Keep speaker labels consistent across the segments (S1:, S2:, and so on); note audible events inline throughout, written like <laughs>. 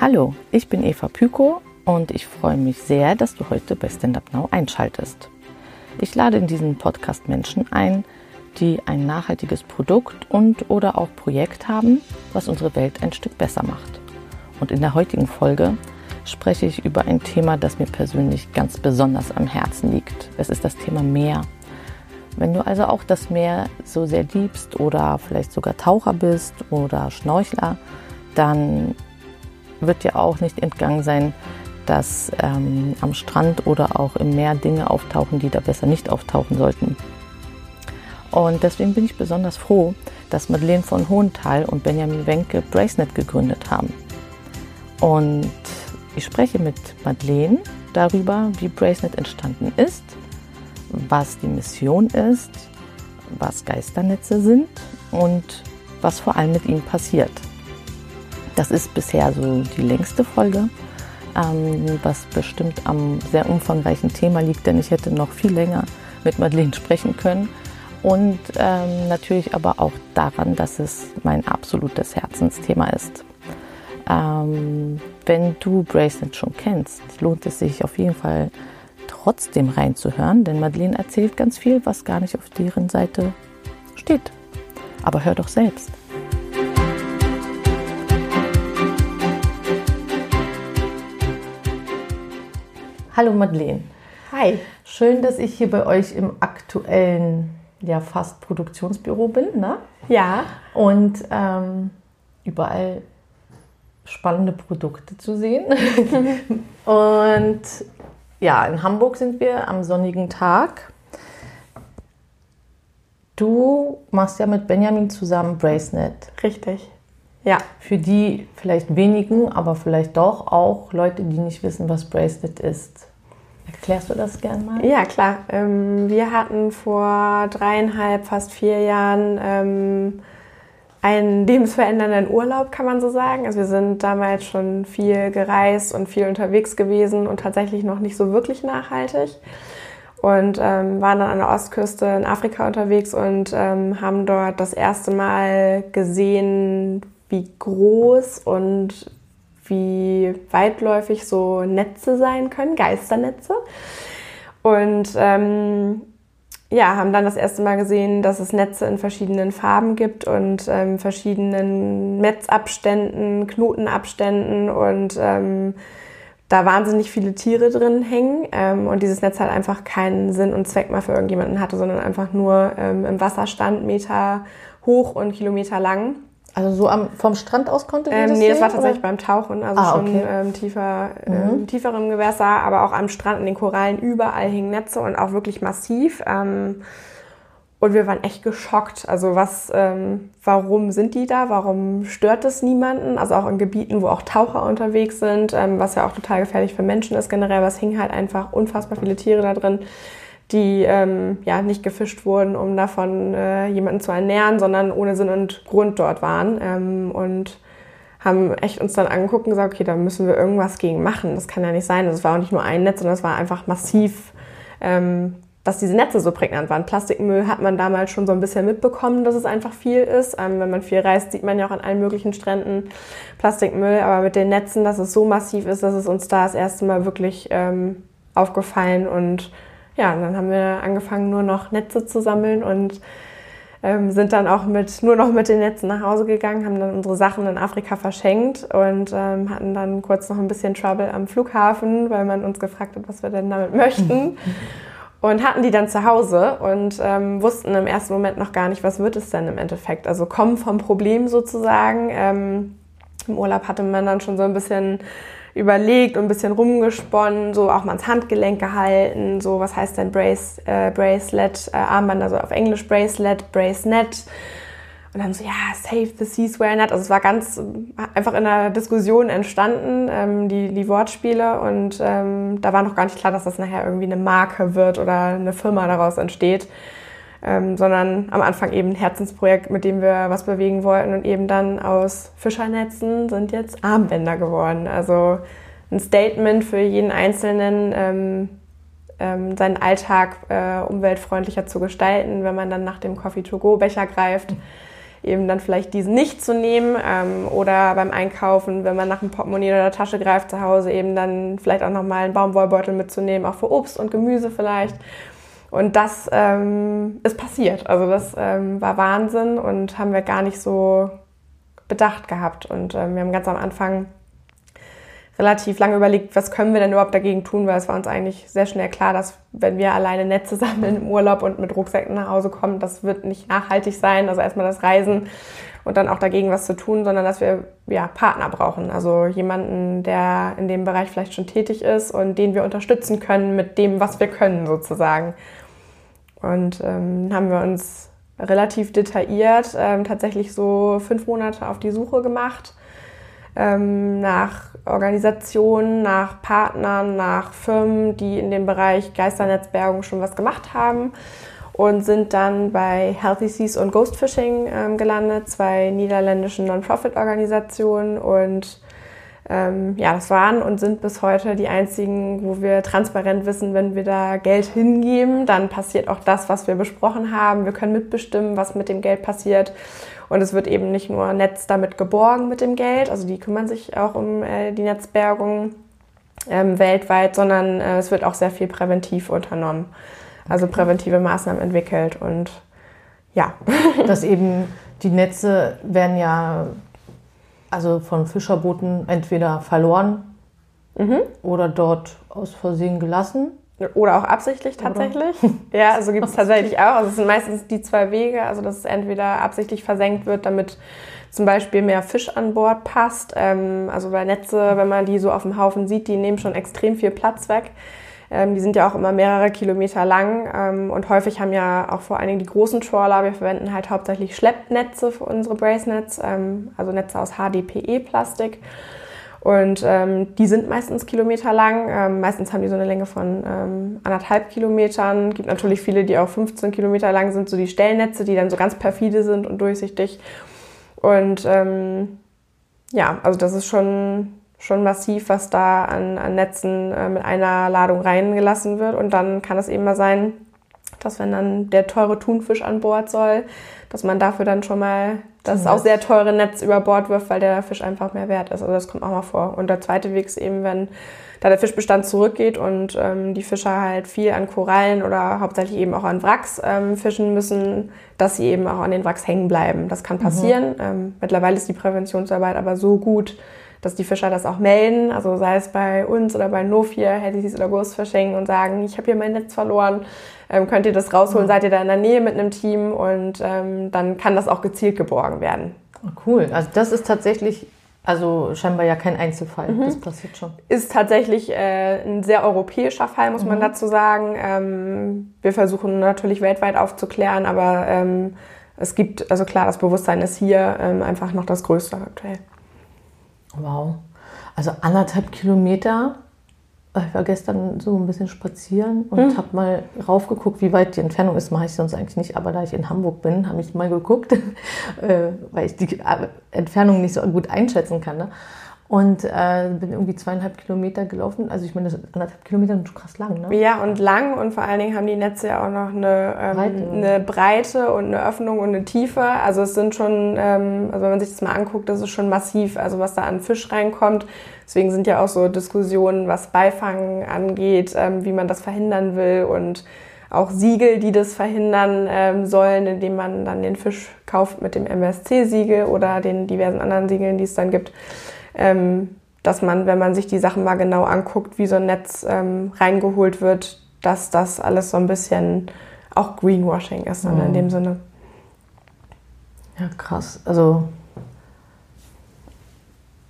S1: Hallo, ich bin Eva Pyko und ich freue mich sehr, dass du heute bei Stand Up Now einschaltest. Ich lade in diesen Podcast Menschen ein, die ein nachhaltiges Produkt und oder auch Projekt haben, was unsere Welt ein Stück besser macht. Und in der heutigen Folge spreche ich über ein Thema, das mir persönlich ganz besonders am Herzen liegt. Es ist das Thema Meer. Wenn du also auch das Meer so sehr liebst oder vielleicht sogar Taucher bist oder Schnorchler, dann wird dir auch nicht entgangen sein, dass ähm, am Strand oder auch im Meer Dinge auftauchen, die da besser nicht auftauchen sollten. Und deswegen bin ich besonders froh, dass Madeleine von Hohenthal und Benjamin Wenke Bracenet gegründet haben. Und ich spreche mit Madeleine darüber, wie Bracenet entstanden ist, was die Mission ist, was Geisternetze sind und was vor allem mit ihnen passiert. Das ist bisher so die längste Folge, ähm, was bestimmt am sehr umfangreichen Thema liegt, denn ich hätte noch viel länger mit Madeleine sprechen können. Und ähm, natürlich aber auch daran, dass es mein absolutes Herzensthema ist. Ähm, wenn du Bracelet schon kennst, lohnt es sich auf jeden Fall trotzdem reinzuhören, denn Madeleine erzählt ganz viel, was gar nicht auf deren Seite steht. Aber hör doch selbst. Hallo Madeleine.
S2: Hi.
S1: Schön, dass ich hier bei euch im aktuellen, ja fast Produktionsbüro bin, ne?
S2: Ja.
S1: Und ähm, überall spannende Produkte zu sehen. <laughs> Und ja, in Hamburg sind wir am sonnigen Tag. Du machst ja mit Benjamin zusammen Bracenet.
S2: Richtig.
S1: Ja. Für die vielleicht wenigen, aber vielleicht doch auch Leute, die nicht wissen, was Bracelet ist. Erklärst du das gern mal?
S2: Ja, klar. Ähm, wir hatten vor dreieinhalb, fast vier Jahren ähm, einen lebensverändernden Urlaub, kann man so sagen. Also wir sind damals schon viel gereist und viel unterwegs gewesen und tatsächlich noch nicht so wirklich nachhaltig. Und ähm, waren dann an der Ostküste in Afrika unterwegs und ähm, haben dort das erste Mal gesehen, wie groß und wie weitläufig so Netze sein können, Geisternetze. Und ähm, ja, haben dann das erste Mal gesehen, dass es Netze in verschiedenen Farben gibt und ähm, verschiedenen Netzabständen, Knotenabständen und ähm, da wahnsinnig viele Tiere drin hängen ähm, und dieses Netz halt einfach keinen Sinn und Zweck mehr für irgendjemanden hatte, sondern einfach nur ähm, im Wasser stand, Meter hoch und Kilometer lang.
S1: Also so am, vom Strand aus konnte
S2: ähm, das Nee, das war tatsächlich oder? beim Tauchen, also ah, schon ähm, tiefer, mhm. ähm, tieferem Gewässer, aber auch am Strand, in den Korallen, überall hingen Netze und auch wirklich massiv. Ähm, und wir waren echt geschockt. Also was, ähm, warum sind die da? Warum stört es niemanden? Also auch in Gebieten, wo auch Taucher unterwegs sind, ähm, was ja auch total gefährlich für Menschen ist generell. Was hingen halt einfach unfassbar viele Tiere da drin die ähm, ja nicht gefischt wurden, um davon äh, jemanden zu ernähren, sondern ohne Sinn und Grund dort waren ähm, und haben echt uns dann angeguckt und gesagt, okay, da müssen wir irgendwas gegen machen. Das kann ja nicht sein. Das war auch nicht nur ein Netz, sondern es war einfach massiv, ähm, dass diese Netze so prägnant waren. Plastikmüll hat man damals schon so ein bisschen mitbekommen, dass es einfach viel ist. Ähm, wenn man viel reist, sieht man ja auch an allen möglichen Stränden Plastikmüll. Aber mit den Netzen, dass es so massiv ist, dass es uns da das erste Mal wirklich ähm, aufgefallen und ja, und dann haben wir angefangen, nur noch Netze zu sammeln und ähm, sind dann auch mit, nur noch mit den Netzen nach Hause gegangen, haben dann unsere Sachen in Afrika verschenkt und ähm, hatten dann kurz noch ein bisschen Trouble am Flughafen, weil man uns gefragt hat, was wir denn damit möchten. <laughs> und hatten die dann zu Hause und ähm, wussten im ersten Moment noch gar nicht, was wird es denn im Endeffekt. Also kommen vom Problem sozusagen. Ähm, Im Urlaub hatte man dann schon so ein bisschen überlegt und ein bisschen rumgesponnen, so auch mal ins Handgelenk gehalten, so was heißt denn Brace, äh, Bracelet, äh, Armband, also auf Englisch Bracelet, Bracenet. Und dann so, ja, save the seas where not. Also es war ganz einfach in einer Diskussion entstanden, ähm, die, die Wortspiele. Und ähm, da war noch gar nicht klar, dass das nachher irgendwie eine Marke wird oder eine Firma daraus entsteht ähm, sondern am Anfang eben ein Herzensprojekt, mit dem wir was bewegen wollten und eben dann aus Fischernetzen sind jetzt Armbänder geworden. Also ein Statement für jeden Einzelnen, ähm, ähm, seinen Alltag äh, umweltfreundlicher zu gestalten, wenn man dann nach dem Coffee-to-go-Becher greift. eben dann vielleicht diesen nicht zu nehmen ähm, oder beim Einkaufen, wenn man nach einem Portemonnaie oder Tasche greift zu Hause, eben dann vielleicht auch nochmal einen Baumwollbeutel mitzunehmen, auch für Obst und Gemüse vielleicht. Und das ähm, ist passiert. Also das ähm, war Wahnsinn und haben wir gar nicht so bedacht gehabt. Und ähm, wir haben ganz am Anfang relativ lange überlegt, was können wir denn überhaupt dagegen tun, weil es war uns eigentlich sehr schnell klar, dass wenn wir alleine Netze sammeln im Urlaub und mit Rucksäcken nach Hause kommen, das wird nicht nachhaltig sein. Also erstmal das Reisen und dann auch dagegen was zu tun, sondern dass wir ja, Partner brauchen. Also jemanden, der in dem Bereich vielleicht schon tätig ist und den wir unterstützen können mit dem, was wir können sozusagen. Und ähm, haben wir uns relativ detailliert ähm, tatsächlich so fünf Monate auf die Suche gemacht ähm, nach Organisationen, nach Partnern, nach Firmen, die in dem Bereich Geisternetzbergung schon was gemacht haben und sind dann bei Healthy Seas und Ghost Fishing ähm, gelandet, zwei niederländischen Non-Profit-Organisationen und ähm, ja, das waren und sind bis heute die einzigen, wo wir transparent wissen, wenn wir da Geld hingeben, dann passiert auch das, was wir besprochen haben. Wir können mitbestimmen, was mit dem Geld passiert und es wird eben nicht nur Netz damit geborgen mit dem Geld, also die kümmern sich auch um äh, die Netzbergung ähm, weltweit, sondern äh, es wird auch sehr viel präventiv unternommen. Also präventive Maßnahmen entwickelt und ja. <laughs>
S1: Dass eben die Netze werden ja also von Fischerbooten entweder verloren mhm. oder dort aus Versehen gelassen.
S2: Oder auch absichtlich tatsächlich. Oder? <laughs> Ja, also gibt es tatsächlich auch. Also es sind meistens die zwei Wege, also dass es entweder absichtlich versenkt wird, damit zum Beispiel mehr Fisch an Bord passt. Ähm, also bei Netze, wenn man die so auf dem Haufen sieht, die nehmen schon extrem viel Platz weg. Ähm, die sind ja auch immer mehrere Kilometer lang ähm, und häufig haben ja auch vor allen Dingen die großen Trawler, wir verwenden halt hauptsächlich Schleppnetze für unsere Bracenets, also Netze aus HDPE-Plastik. Und ähm, die sind meistens kilometerlang. Ähm, meistens haben die so eine Länge von ähm, anderthalb Kilometern. Gibt natürlich viele, die auch 15 Kilometer lang sind, so die Stellnetze, die dann so ganz perfide sind und durchsichtig. Und ähm, ja, also das ist schon, schon massiv, was da an, an Netzen äh, mit einer Ladung reingelassen wird. Und dann kann es eben mal sein, dass wenn dann der teure Thunfisch an Bord soll, dass man dafür dann schon mal das auch sehr teure Netz über Bord wirft, weil der Fisch einfach mehr wert ist. Also das kommt auch mal vor. Und der zweite Weg ist eben, wenn da der Fischbestand zurückgeht und ähm, die Fischer halt viel an Korallen oder hauptsächlich eben auch an Wracks ähm, fischen müssen, dass sie eben auch an den Wracks hängen bleiben. Das kann passieren. Mhm. Ähm, mittlerweile ist die Präventionsarbeit aber so gut, dass die Fischer das auch melden, also sei es bei uns oder bei Nofir, Headies oder Ghost Fishing und sagen, ich habe hier mein Netz verloren, ähm, könnt ihr das rausholen, mhm. seid ihr da in der Nähe mit einem Team und ähm, dann kann das auch gezielt geborgen werden.
S1: Oh, cool, also das ist tatsächlich also scheinbar ja kein Einzelfall, mhm. das passiert schon.
S2: Ist tatsächlich äh, ein sehr europäischer Fall, muss mhm. man dazu sagen. Ähm, wir versuchen natürlich weltweit aufzuklären, aber ähm, es gibt, also klar, das Bewusstsein ist hier ähm, einfach noch das Größte aktuell.
S1: Wow. Also anderthalb Kilometer. Ich war gestern so ein bisschen spazieren und hm. habe mal raufgeguckt, wie weit die Entfernung ist. Mache ich sonst eigentlich nicht, aber da ich in Hamburg bin, habe ich mal geguckt, <laughs> äh, weil ich die Entfernung nicht so gut einschätzen kann. Ne? Und äh, bin irgendwie zweieinhalb Kilometer gelaufen. Also ich meine, das anderthalb Kilometer sind schon krass lang, ne?
S2: Ja, und lang und vor allen Dingen haben die Netze ja auch noch eine, ähm, Breite. eine Breite und eine Öffnung und eine Tiefe. Also es sind schon, ähm, also wenn man sich das mal anguckt, das ist schon massiv, also was da an Fisch reinkommt. Deswegen sind ja auch so Diskussionen, was Beifangen angeht, ähm, wie man das verhindern will und auch Siegel, die das verhindern ähm, sollen, indem man dann den Fisch kauft mit dem MSC-Siegel oder den diversen anderen Siegeln, die es dann gibt ähm, dass man, wenn man sich die Sachen mal genau anguckt, wie so ein Netz ähm, reingeholt wird, dass das alles so ein bisschen auch Greenwashing ist dann mhm. in dem Sinne.
S1: Ja, krass. Also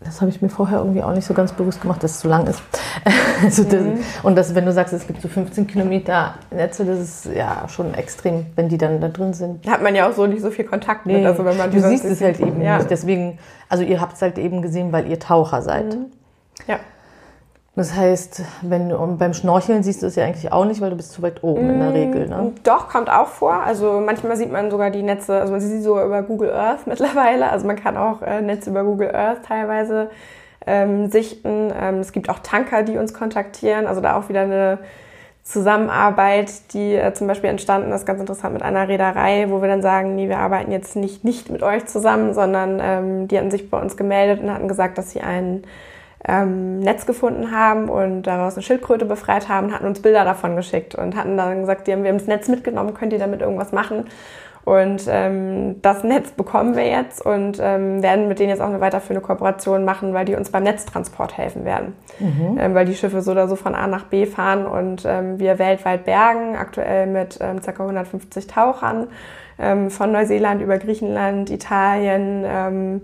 S1: das habe ich mir vorher irgendwie auch nicht so ganz bewusst gemacht, dass es zu lang ist. <laughs> also das, mhm. Und das, wenn du sagst, es gibt so 15 Kilometer Netze, das ist ja schon extrem, wenn die dann da drin sind.
S2: Da hat man ja auch so nicht so viel Kontakt
S1: nee. mit. Also wenn man du siehst es halt eben ja. nicht. Deswegen, also ihr habt es halt eben gesehen, weil ihr Taucher seid. Mhm.
S2: Ja.
S1: Das heißt, wenn du beim Schnorcheln siehst du es ja eigentlich auch nicht, weil du bist zu weit oben in der mm, Regel. Ne?
S2: Doch, kommt auch vor. Also manchmal sieht man sogar die Netze, also man sieht sie so über Google Earth <laughs> mittlerweile. Also man kann auch äh, Netze über Google Earth teilweise ähm, sichten. Ähm, es gibt auch Tanker, die uns kontaktieren. Also da auch wieder eine Zusammenarbeit, die äh, zum Beispiel entstanden ist, ganz interessant mit einer Reederei, wo wir dann sagen, nee, wir arbeiten jetzt nicht, nicht mit euch zusammen, sondern ähm, die hatten sich bei uns gemeldet und hatten gesagt, dass sie ein ähm, Netz gefunden haben und daraus eine Schildkröte befreit haben, hatten uns Bilder davon geschickt und hatten dann gesagt, die haben wir das Netz mitgenommen, könnt ihr damit irgendwas machen? Und ähm, das Netz bekommen wir jetzt und ähm, werden mit denen jetzt auch eine weiterführende Kooperation machen, weil die uns beim Netztransport helfen werden. Mhm. Ähm, weil die Schiffe so oder so von A nach B fahren und ähm, wir weltweit bergen, aktuell mit ähm, ca. 150 Tauchern ähm, von Neuseeland über Griechenland, Italien,
S1: ähm,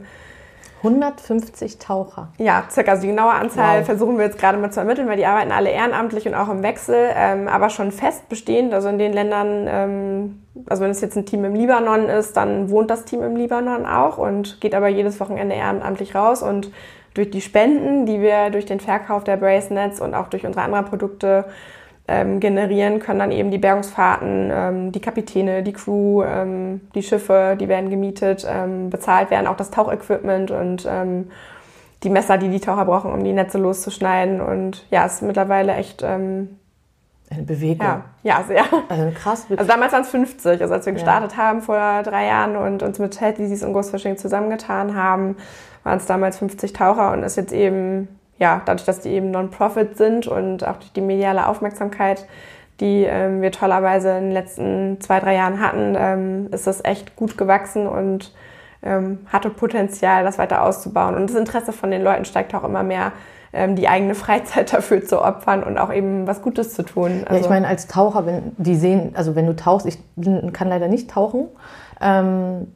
S1: 150 Taucher.
S2: Ja, circa. Also die genaue Anzahl wow. versuchen wir jetzt gerade mal zu ermitteln, weil die arbeiten alle ehrenamtlich und auch im Wechsel, ähm, aber schon fest bestehend. Also in den Ländern, ähm, also wenn es jetzt ein Team im Libanon ist, dann wohnt das Team im Libanon auch und geht aber jedes Wochenende ehrenamtlich raus und durch die Spenden, die wir durch den Verkauf der Bracelets und auch durch unsere anderen Produkte ähm, generieren, können dann eben die Bergungsfahrten, ähm, die Kapitäne, die Crew, ähm, die Schiffe, die werden gemietet, ähm, bezahlt werden, auch das Tauchequipment und ähm, die Messer, die die Taucher brauchen, um die Netze loszuschneiden. Und ja, es ist mittlerweile echt
S1: ähm, eine Bewegung.
S2: Ja, ja sehr.
S1: Also krass.
S2: Also damals waren es 50, also als wir gestartet ja. haben vor drei Jahren und uns mit Head Leasys und Ghost Fishing zusammengetan haben, waren es damals 50 Taucher und ist jetzt eben ja, dadurch, dass die eben Non-Profit sind und auch durch die mediale Aufmerksamkeit, die ähm, wir tollerweise in den letzten zwei, drei Jahren hatten, ähm, ist das echt gut gewachsen und ähm, hatte Potenzial, das weiter auszubauen. Und das Interesse von den Leuten steigt auch immer mehr, ähm, die eigene <laughs> Freizeit dafür zu opfern und auch eben was Gutes zu tun.
S1: Also ja, ich also meine, als Taucher, wenn die sehen, also wenn du tauchst, ich kann leider nicht tauchen, ähm,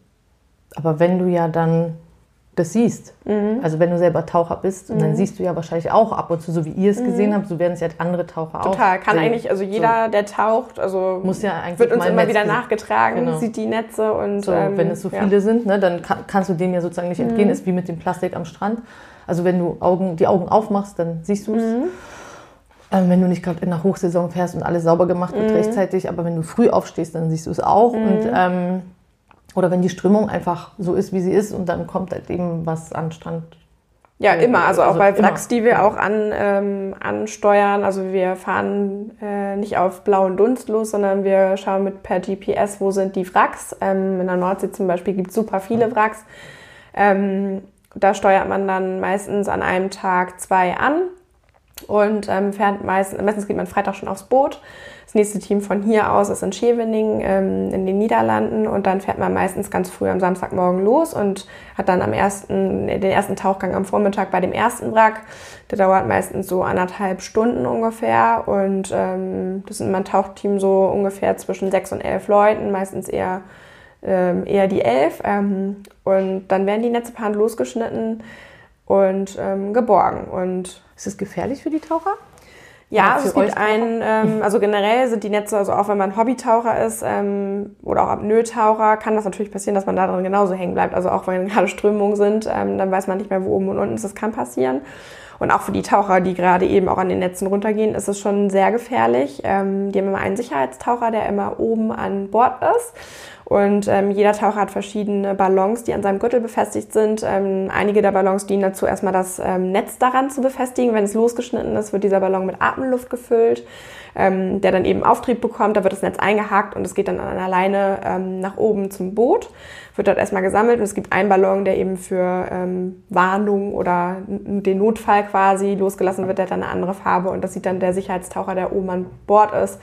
S1: aber wenn du ja dann das siehst. Mhm. Also wenn du selber Taucher bist, und mhm. dann siehst du ja wahrscheinlich auch ab und zu, so wie ihr es mhm. gesehen habt, so werden es ja andere Taucher
S2: Total.
S1: auch.
S2: Total, kann sehen. eigentlich, also jeder, so. der taucht, also
S1: Muss ja eigentlich
S2: wird uns immer Netz wieder nachgetragen, genau. sieht die Netze und
S1: so, ähm, wenn es so viele ja. sind, ne, dann kann, kannst du dem ja sozusagen nicht entgehen, mhm. ist wie mit dem Plastik am Strand. Also wenn du Augen, die Augen aufmachst, dann siehst du es. Mhm. Ähm, wenn du nicht gerade in der Hochsaison fährst und alles sauber gemacht wird rechtzeitig, aber wenn du früh aufstehst, dann siehst du es auch. Und ähm, oder wenn die Strömung einfach so ist, wie sie ist und dann kommt halt eben was an Strand.
S2: Ja, immer. Also auch also bei Wracks, die wir auch an, ähm, ansteuern. Also wir fahren äh, nicht auf blauen Dunst los, sondern wir schauen mit per GPS, wo sind die Wracks. Ähm, in der Nordsee zum Beispiel gibt es super viele Wracks. Ähm, da steuert man dann meistens an einem Tag zwei an und ähm, fährt meistens, meistens geht man Freitag schon aufs Boot das nächste Team von hier aus ist in Scheveningen ähm, in den Niederlanden und dann fährt man meistens ganz früh am Samstagmorgen los und hat dann am ersten, den ersten Tauchgang am Vormittag bei dem ersten Wrack. Der dauert meistens so anderthalb Stunden ungefähr und ähm, das ist immer ein Tauchteam so ungefähr zwischen sechs und elf Leuten, meistens eher ähm, eher die elf. Ähm, und dann werden die Netze per losgeschnitten und ähm, geborgen. Und
S1: ist es gefährlich für die Taucher?
S2: Ja, also es gibt einen, ähm, also generell sind die Netze, also auch wenn man Hobbytaucher ist ähm, oder auch Apnoe-Taucher, kann das natürlich passieren, dass man da drin genauso hängen bleibt. Also auch wenn gerade Strömungen sind, ähm, dann weiß man nicht mehr, wo oben und unten ist. Das kann passieren. Und auch für die Taucher, die gerade eben auch an den Netzen runtergehen, ist es schon sehr gefährlich. Ähm, die haben immer einen Sicherheitstaucher, der immer oben an Bord ist. Und ähm, jeder Taucher hat verschiedene Ballons, die an seinem Gürtel befestigt sind. Ähm, einige der Ballons dienen dazu, erstmal das ähm, Netz daran zu befestigen. Wenn es losgeschnitten ist, wird dieser Ballon mit Atemluft gefüllt, ähm, der dann eben Auftrieb bekommt. Da wird das Netz eingehakt und es geht dann an einer Leine ähm, nach oben zum Boot. Wird dort erstmal gesammelt und es gibt einen Ballon, der eben für ähm, Warnung oder den Notfall quasi losgelassen wird. Der hat dann eine andere Farbe und das sieht dann der Sicherheitstaucher, der oben an Bord ist.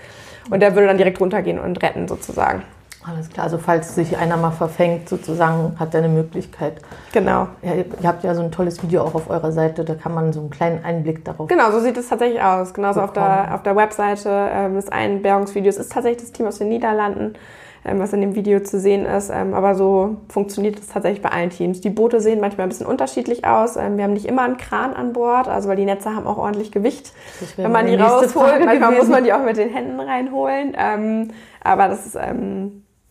S2: Und der würde dann direkt runtergehen und retten sozusagen.
S1: Alles klar, also falls sich einer mal verfängt, sozusagen, hat er eine Möglichkeit.
S2: Genau.
S1: Ja, ihr habt ja so ein tolles Video auch auf eurer Seite, da kann man so einen kleinen Einblick darauf
S2: Genau, so sieht es tatsächlich aus. Genauso auf der, auf der Webseite ähm, ist ein Bergungsvideo. Es ist tatsächlich das Team aus den Niederlanden, ähm, was in dem Video zu sehen ist. Ähm, aber so funktioniert es tatsächlich bei allen Teams. Die Boote sehen manchmal ein bisschen unterschiedlich aus. Ähm, wir haben nicht immer einen Kran an Bord, also weil die Netze haben auch ordentlich Gewicht. Wenn man die rausholt, manchmal muss man die auch mit den Händen reinholen. Ähm, aber das ist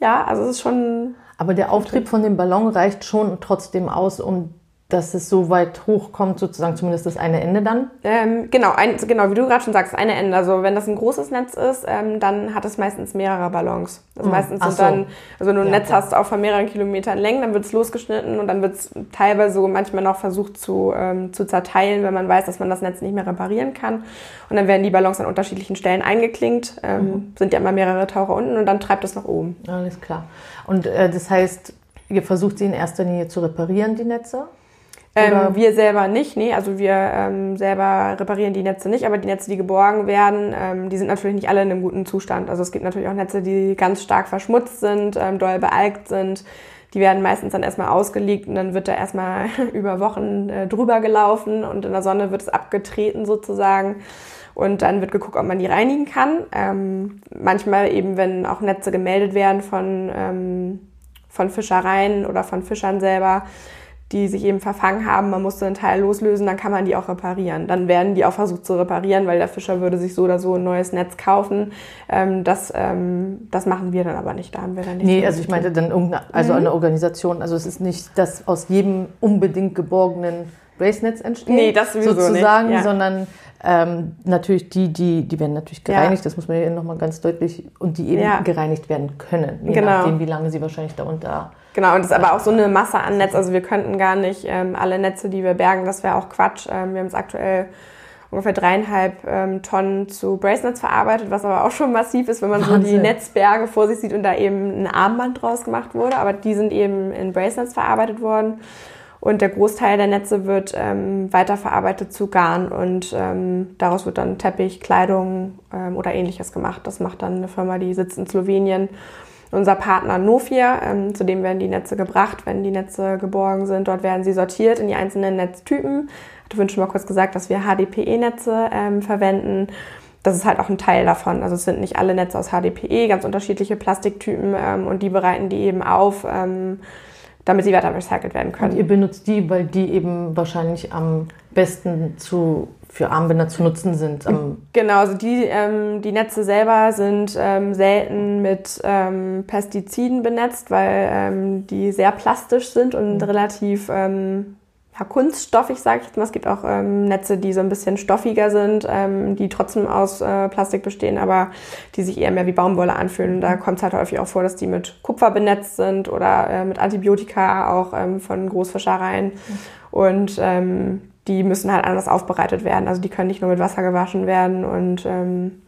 S2: ja, also es ist schon.
S1: Aber der Auftrieb von dem Ballon reicht schon trotzdem aus, um dass es so weit hochkommt, sozusagen zumindest das eine Ende dann?
S2: Ähm, genau, ein, genau, wie du gerade schon sagst, eine Ende. Also wenn das ein großes Netz ist, ähm, dann hat es meistens mehrere Ballons. Also mhm. meistens sind so. dann, also wenn du ein ja, Netz klar. hast auch von mehreren Kilometern Längen, dann wird es losgeschnitten und dann wird es teilweise so manchmal noch versucht zu, ähm, zu zerteilen, wenn man weiß, dass man das Netz nicht mehr reparieren kann. Und dann werden die Ballons an unterschiedlichen Stellen eingeklinkt, ähm, mhm. sind ja immer mehrere Taucher unten und dann treibt es nach oben.
S1: Alles klar. Und äh, das heißt, ihr versucht sie in erster Linie zu reparieren, die Netze?
S2: Ähm, wir selber nicht, nee, also wir ähm, selber reparieren die Netze nicht, aber die Netze, die geborgen werden, ähm, die sind natürlich nicht alle in einem guten Zustand. Also es gibt natürlich auch Netze, die ganz stark verschmutzt sind, ähm, doll bealgt sind. Die werden meistens dann erstmal ausgelegt und dann wird da erstmal <laughs> über Wochen äh, drüber gelaufen und in der Sonne wird es abgetreten sozusagen. Und dann wird geguckt, ob man die reinigen kann. Ähm, manchmal eben, wenn auch Netze gemeldet werden von, ähm, von Fischereien oder von Fischern selber, die sich eben verfangen haben, man musste einen Teil loslösen, dann kann man die auch reparieren. Dann werden die auch versucht zu reparieren, weil der Fischer würde sich so oder so ein neues Netz kaufen. Ähm, das, ähm, das machen wir dann aber nicht. Da haben wir dann nicht.
S1: Nee, also ich meinte dann irgendeine, also mhm. eine Organisation. Also es ist nicht, dass aus jedem unbedingt geborgenen Race-Netz entsteht. Nee, das sozusagen, nicht. Ja. sondern ähm, natürlich die, die, die werden natürlich gereinigt, ja. das muss man ja nochmal ganz deutlich, und die eben ja. gereinigt werden können, je genau. nachdem, wie lange sie wahrscheinlich darunter
S2: Genau, und es ist aber auch so eine Masse an Netz. Also wir könnten gar nicht ähm, alle Netze, die wir bergen, das wäre auch Quatsch. Ähm, wir haben es aktuell ungefähr dreieinhalb ähm, Tonnen zu Bracelets verarbeitet, was aber auch schon massiv ist, wenn man Wahnsinn. so die Netzberge vor sich sieht und da eben ein Armband draus gemacht wurde. Aber die sind eben in Bracelets verarbeitet worden. Und der Großteil der Netze wird ähm, weiterverarbeitet zu Garn und ähm, daraus wird dann Teppich, Kleidung ähm, oder ähnliches gemacht. Das macht dann eine Firma, die sitzt in Slowenien unser Partner Nofia, ähm, zu dem werden die Netze gebracht, wenn die Netze geborgen sind. Dort werden sie sortiert in die einzelnen Netztypen. Ich hatte schon mal kurz gesagt, dass wir HDPE-Netze ähm, verwenden. Das ist halt auch ein Teil davon. Also es sind nicht alle Netze aus HDPE, ganz unterschiedliche Plastiktypen ähm, und die bereiten die eben auf, ähm, damit sie weiter recycelt werden können.
S1: Und ihr benutzt die, weil die eben wahrscheinlich am besten zu für Armbänder zu nutzen sind.
S2: genau, also die, ähm, die Netze selber sind ähm, selten mit ähm, Pestiziden benetzt, weil ähm, die sehr plastisch sind und mhm. relativ ähm, ja, kunststoffig, sage ich jetzt mal. Es gibt auch ähm, Netze, die so ein bisschen stoffiger sind, ähm, die trotzdem aus äh, Plastik bestehen, aber die sich eher mehr wie Baumwolle anfühlen. Da mhm. kommt es halt häufig auch vor, dass die mit Kupfer benetzt sind oder äh, mit Antibiotika auch ähm, von Großfischereien. Mhm. Und ähm, die müssen halt anders aufbereitet werden. Also die können nicht nur mit Wasser gewaschen werden und ähm,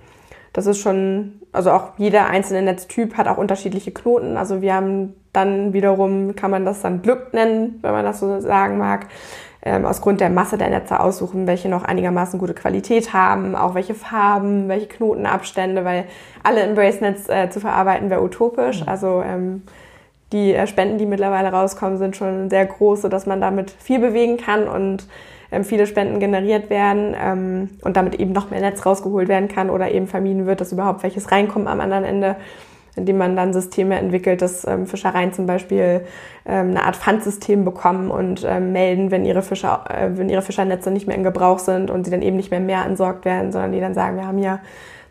S2: das ist schon, also auch jeder einzelne Netztyp hat auch unterschiedliche Knoten. Also wir haben dann wiederum, kann man das dann Glück nennen, wenn man das so sagen mag, ähm, aus Grund der Masse der Netze aussuchen, welche noch einigermaßen gute Qualität haben, auch welche Farben, welche Knotenabstände, weil alle Embrace-Netz äh, zu verarbeiten wäre utopisch. Also ähm, die äh, Spenden, die mittlerweile rauskommen, sind schon sehr groß, sodass man damit viel bewegen kann und ähm, viele Spenden generiert werden ähm, und damit eben noch mehr Netz rausgeholt werden kann oder eben vermieden wird, dass überhaupt welches reinkommt am anderen Ende indem man dann Systeme entwickelt, dass ähm, Fischereien zum Beispiel ähm, eine Art Pfandsystem bekommen und ähm, melden, wenn ihre Fischer, äh, wenn ihre Fischernetze nicht mehr in Gebrauch sind und sie dann eben nicht mehr mehr entsorgt werden, sondern die dann sagen, wir haben hier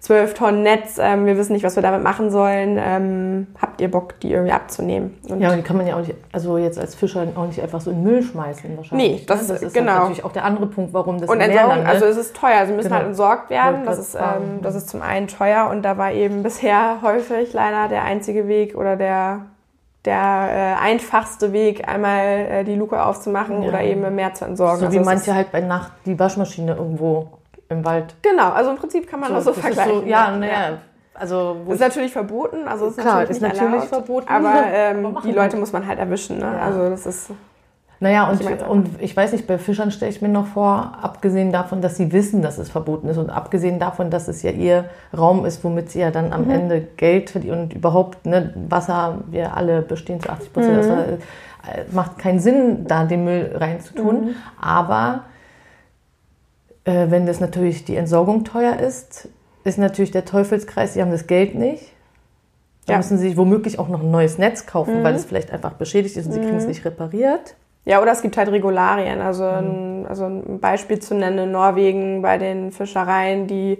S2: zwölf Tonnen Netz, ähm, wir wissen nicht, was wir damit machen sollen. Ähm, habt ihr Bock, die irgendwie abzunehmen?
S1: Und ja, und die kann man ja auch nicht, also jetzt als Fischer auch nicht einfach so in Müll schmeißen wahrscheinlich.
S2: Nee, das,
S1: ne?
S2: das ist, genau.
S1: Natürlich auch der andere Punkt, warum das
S2: Und Entsorgung, also es ist teuer, sie müssen genau. halt entsorgt werden. Das ist, ähm, das ist zum einen teuer und da war eben bisher häufig leider der einzige Weg oder der der äh, einfachste Weg, einmal äh, die Luke aufzumachen ja. oder eben im Meer zu entsorgen.
S1: So also wie manche halt bei Nacht die Waschmaschine irgendwo im Wald.
S2: Genau, also im Prinzip kann man so, das so das vergleichen. So,
S1: ja, naja. Also,
S2: ist natürlich verboten, also ist
S1: klar,
S2: natürlich,
S1: ist natürlich erlaubt, verboten.
S2: Aber <laughs> ähm, die Leute muss man halt erwischen. Ne? Ja. Also das ist.
S1: Naja, und, ich und ich weiß nicht, bei Fischern stelle ich mir noch vor, abgesehen davon, dass sie wissen, dass es verboten ist und abgesehen davon, dass es ja ihr Raum ist, womit sie ja dann am mhm. Ende Geld verdienen und überhaupt ne, Wasser, wir alle bestehen zu 80 Prozent, mhm. das macht keinen Sinn, da den Müll reinzutun. Mhm. Aber äh, wenn das natürlich die Entsorgung teuer ist, ist natürlich der Teufelskreis, sie haben das Geld nicht. Da ja. müssen sie sich womöglich auch noch ein neues Netz kaufen, mhm. weil es vielleicht einfach beschädigt ist und sie mhm. kriegen es nicht repariert.
S2: Ja, oder es gibt halt Regularien. Also, mhm. ein, also ein Beispiel zu nennen, in Norwegen bei den Fischereien, die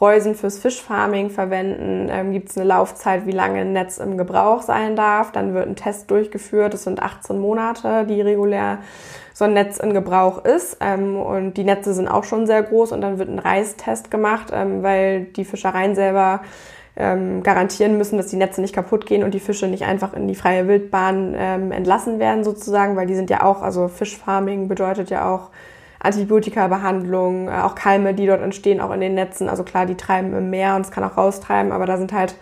S2: Reusen fürs Fischfarming verwenden, ähm, gibt es eine Laufzeit, wie lange ein Netz im Gebrauch sein darf. Dann wird ein Test durchgeführt. Das sind 18 Monate, die regulär so ein Netz in Gebrauch ist. Ähm, und die Netze sind auch schon sehr groß. Und dann wird ein Reistest gemacht, ähm, weil die Fischereien selber ähm, garantieren müssen, dass die Netze nicht kaputt gehen und die Fische nicht einfach in die freie Wildbahn ähm, entlassen werden sozusagen, weil die sind ja auch, also Fischfarming bedeutet ja auch Antibiotika-Behandlung, äh, auch Keime, die dort entstehen, auch in den Netzen. Also klar, die treiben im Meer und es kann auch raustreiben, aber da sind halt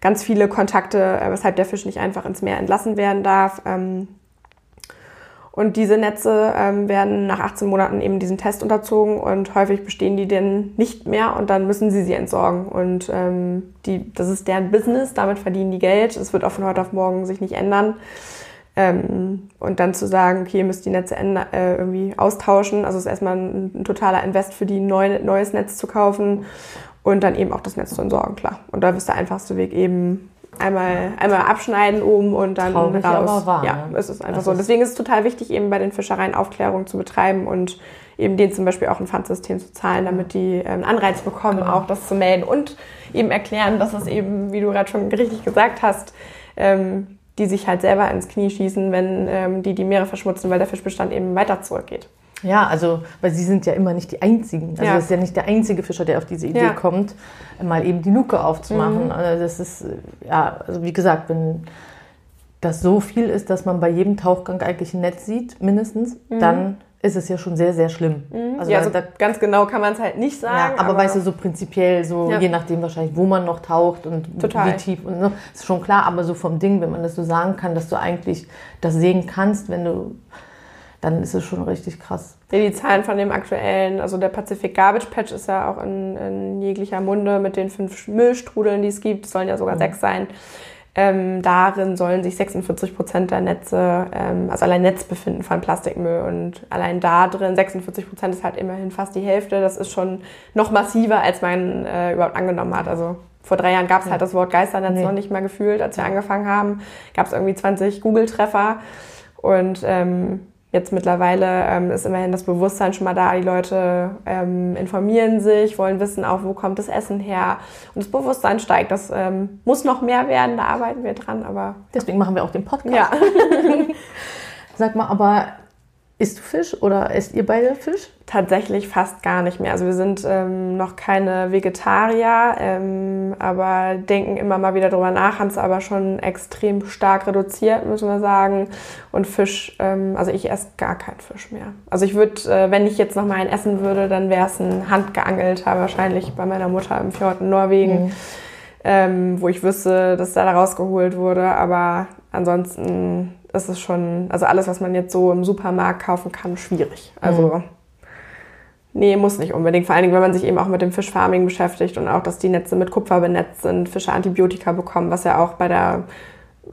S2: ganz viele Kontakte, äh, weshalb der Fisch nicht einfach ins Meer entlassen werden darf. Ähm, und diese Netze ähm, werden nach 18 Monaten eben diesen Test unterzogen und häufig bestehen die denn nicht mehr und dann müssen sie sie entsorgen. Und ähm, die, das ist deren Business, damit verdienen die Geld. Es wird auch von heute auf morgen sich nicht ändern. Ähm, und dann zu sagen, okay, ihr müsst die Netze äh, irgendwie austauschen. Also es ist erstmal ein, ein totaler Invest für die, ein neu, neues Netz zu kaufen und dann eben auch das Netz zu entsorgen, klar. Und da ist der einfachste Weg eben einmal, einmal abschneiden oben und dann Traurig, raus. Aber wahr, ja, ne? es ist einfach das so. Ist Deswegen ist es total wichtig, eben bei den Fischereien Aufklärung zu betreiben und eben denen zum Beispiel auch ein Pfandsystem zu zahlen, damit die einen ähm, Anreiz bekommen, genau. auch das zu melden und eben erklären, dass es eben, wie du gerade schon richtig gesagt hast, ähm, die sich halt selber ins Knie schießen, wenn ähm, die die Meere verschmutzen, weil der Fischbestand eben weiter zurückgeht.
S1: Ja, also, weil sie sind ja immer nicht die Einzigen. Also, ja. das ist ja nicht der einzige Fischer, der auf diese Idee ja. kommt, mal eben die Luke aufzumachen. Mhm. Also, das ist, ja, also wie gesagt, wenn das so viel ist, dass man bei jedem Tauchgang eigentlich ein Netz sieht, mindestens, mhm. dann ist es ja schon sehr, sehr schlimm.
S2: Mhm. Also, ja, also da, ganz genau kann man es halt nicht sagen.
S1: Ja, aber, aber, weißt du, so prinzipiell, so ja. je nachdem wahrscheinlich, wo man noch taucht und Total. wie tief und so, ist schon klar, aber so vom Ding, wenn man das so sagen kann, dass du eigentlich das sehen kannst, wenn du, dann ist es schon richtig krass.
S2: Ja, die Zahlen von dem aktuellen, also der Pacific Garbage Patch ist ja auch in, in jeglicher Munde mit den fünf Müllstrudeln, die es gibt, es sollen ja sogar mhm. sechs sein. Ähm, darin sollen sich 46 Prozent der Netze, ähm, also allein Netz befinden von Plastikmüll. Und allein da drin, 46 Prozent ist halt immerhin fast die Hälfte. Das ist schon noch massiver, als man äh, überhaupt angenommen hat. Also vor drei Jahren gab es halt das Wort Geisternetz nee. noch nicht mal gefühlt, als wir angefangen haben. Gab es irgendwie 20 Google-Treffer. Und ähm, Jetzt mittlerweile ähm, ist immerhin das Bewusstsein schon mal da. Die Leute ähm, informieren sich, wollen wissen auch, wo kommt das Essen her. Und das Bewusstsein steigt. Das ähm, muss noch mehr werden, da arbeiten wir dran. Aber
S1: deswegen machen wir auch den Podcast. Ja. <laughs> Sag mal, aber Isst du Fisch oder esst ihr beide Fisch?
S2: Tatsächlich fast gar nicht mehr. Also wir sind ähm, noch keine Vegetarier, ähm, aber denken immer mal wieder drüber nach, haben es aber schon extrem stark reduziert, müssen wir sagen. Und Fisch, ähm, also ich esse gar keinen Fisch mehr. Also ich würde, äh, wenn ich jetzt noch mal einen essen würde, dann wäre es ein handgeangelter, wahrscheinlich bei meiner Mutter im Fjord in Norwegen, mhm. Ähm, wo ich wüsste, dass da rausgeholt wurde. Aber ansonsten ist es schon, also alles, was man jetzt so im Supermarkt kaufen kann, schwierig. Also mhm. nee, muss nicht unbedingt. Vor allen Dingen, wenn man sich eben auch mit dem Fischfarming beschäftigt und auch, dass die Netze mit Kupfer benetzt sind, Fische Antibiotika bekommen, was ja auch bei der,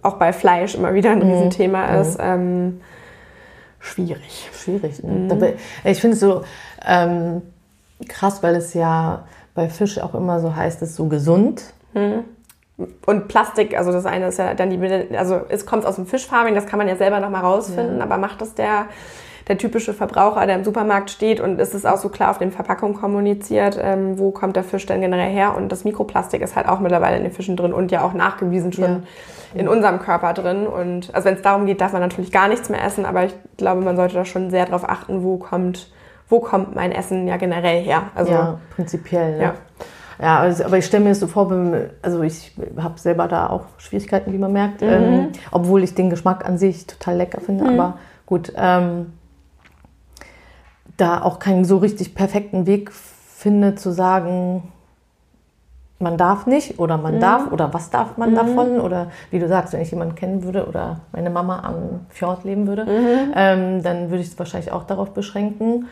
S2: auch bei Fleisch immer wieder ein mhm. Riesenthema mhm. ist. Ähm, schwierig.
S1: Schwierig. Ne? Mhm. Ich finde es so ähm, krass, weil es ja bei Fisch auch immer so heißt, es ist so gesund. Mhm.
S2: Und Plastik, also das eine ist ja dann die, also es kommt aus dem Fischfarming, das kann man ja selber nochmal rausfinden, ja. aber macht das der, der typische Verbraucher, der im Supermarkt steht und ist es auch so klar auf den Verpackungen kommuniziert, ähm, wo kommt der Fisch denn generell her? Und das Mikroplastik ist halt auch mittlerweile in den Fischen drin und ja auch nachgewiesen schon ja. in unserem Körper drin. Und also wenn es darum geht, darf man natürlich gar nichts mehr essen, aber ich glaube, man sollte da schon sehr darauf achten, wo kommt, wo kommt mein Essen ja generell her.
S1: Also, ja, prinzipiell. Ne? Ja. Ja, also, aber ich stelle mir das so vor, also ich habe selber da auch Schwierigkeiten, wie man merkt, mhm. ähm, obwohl ich den Geschmack an sich total lecker finde. Mhm. Aber gut, ähm, da auch keinen so richtig perfekten Weg finde zu sagen, man darf nicht oder man mhm. darf oder was darf man mhm. davon oder wie du sagst, wenn ich jemanden kennen würde oder meine Mama am Fjord leben würde, mhm. ähm, dann würde ich es wahrscheinlich auch darauf beschränken.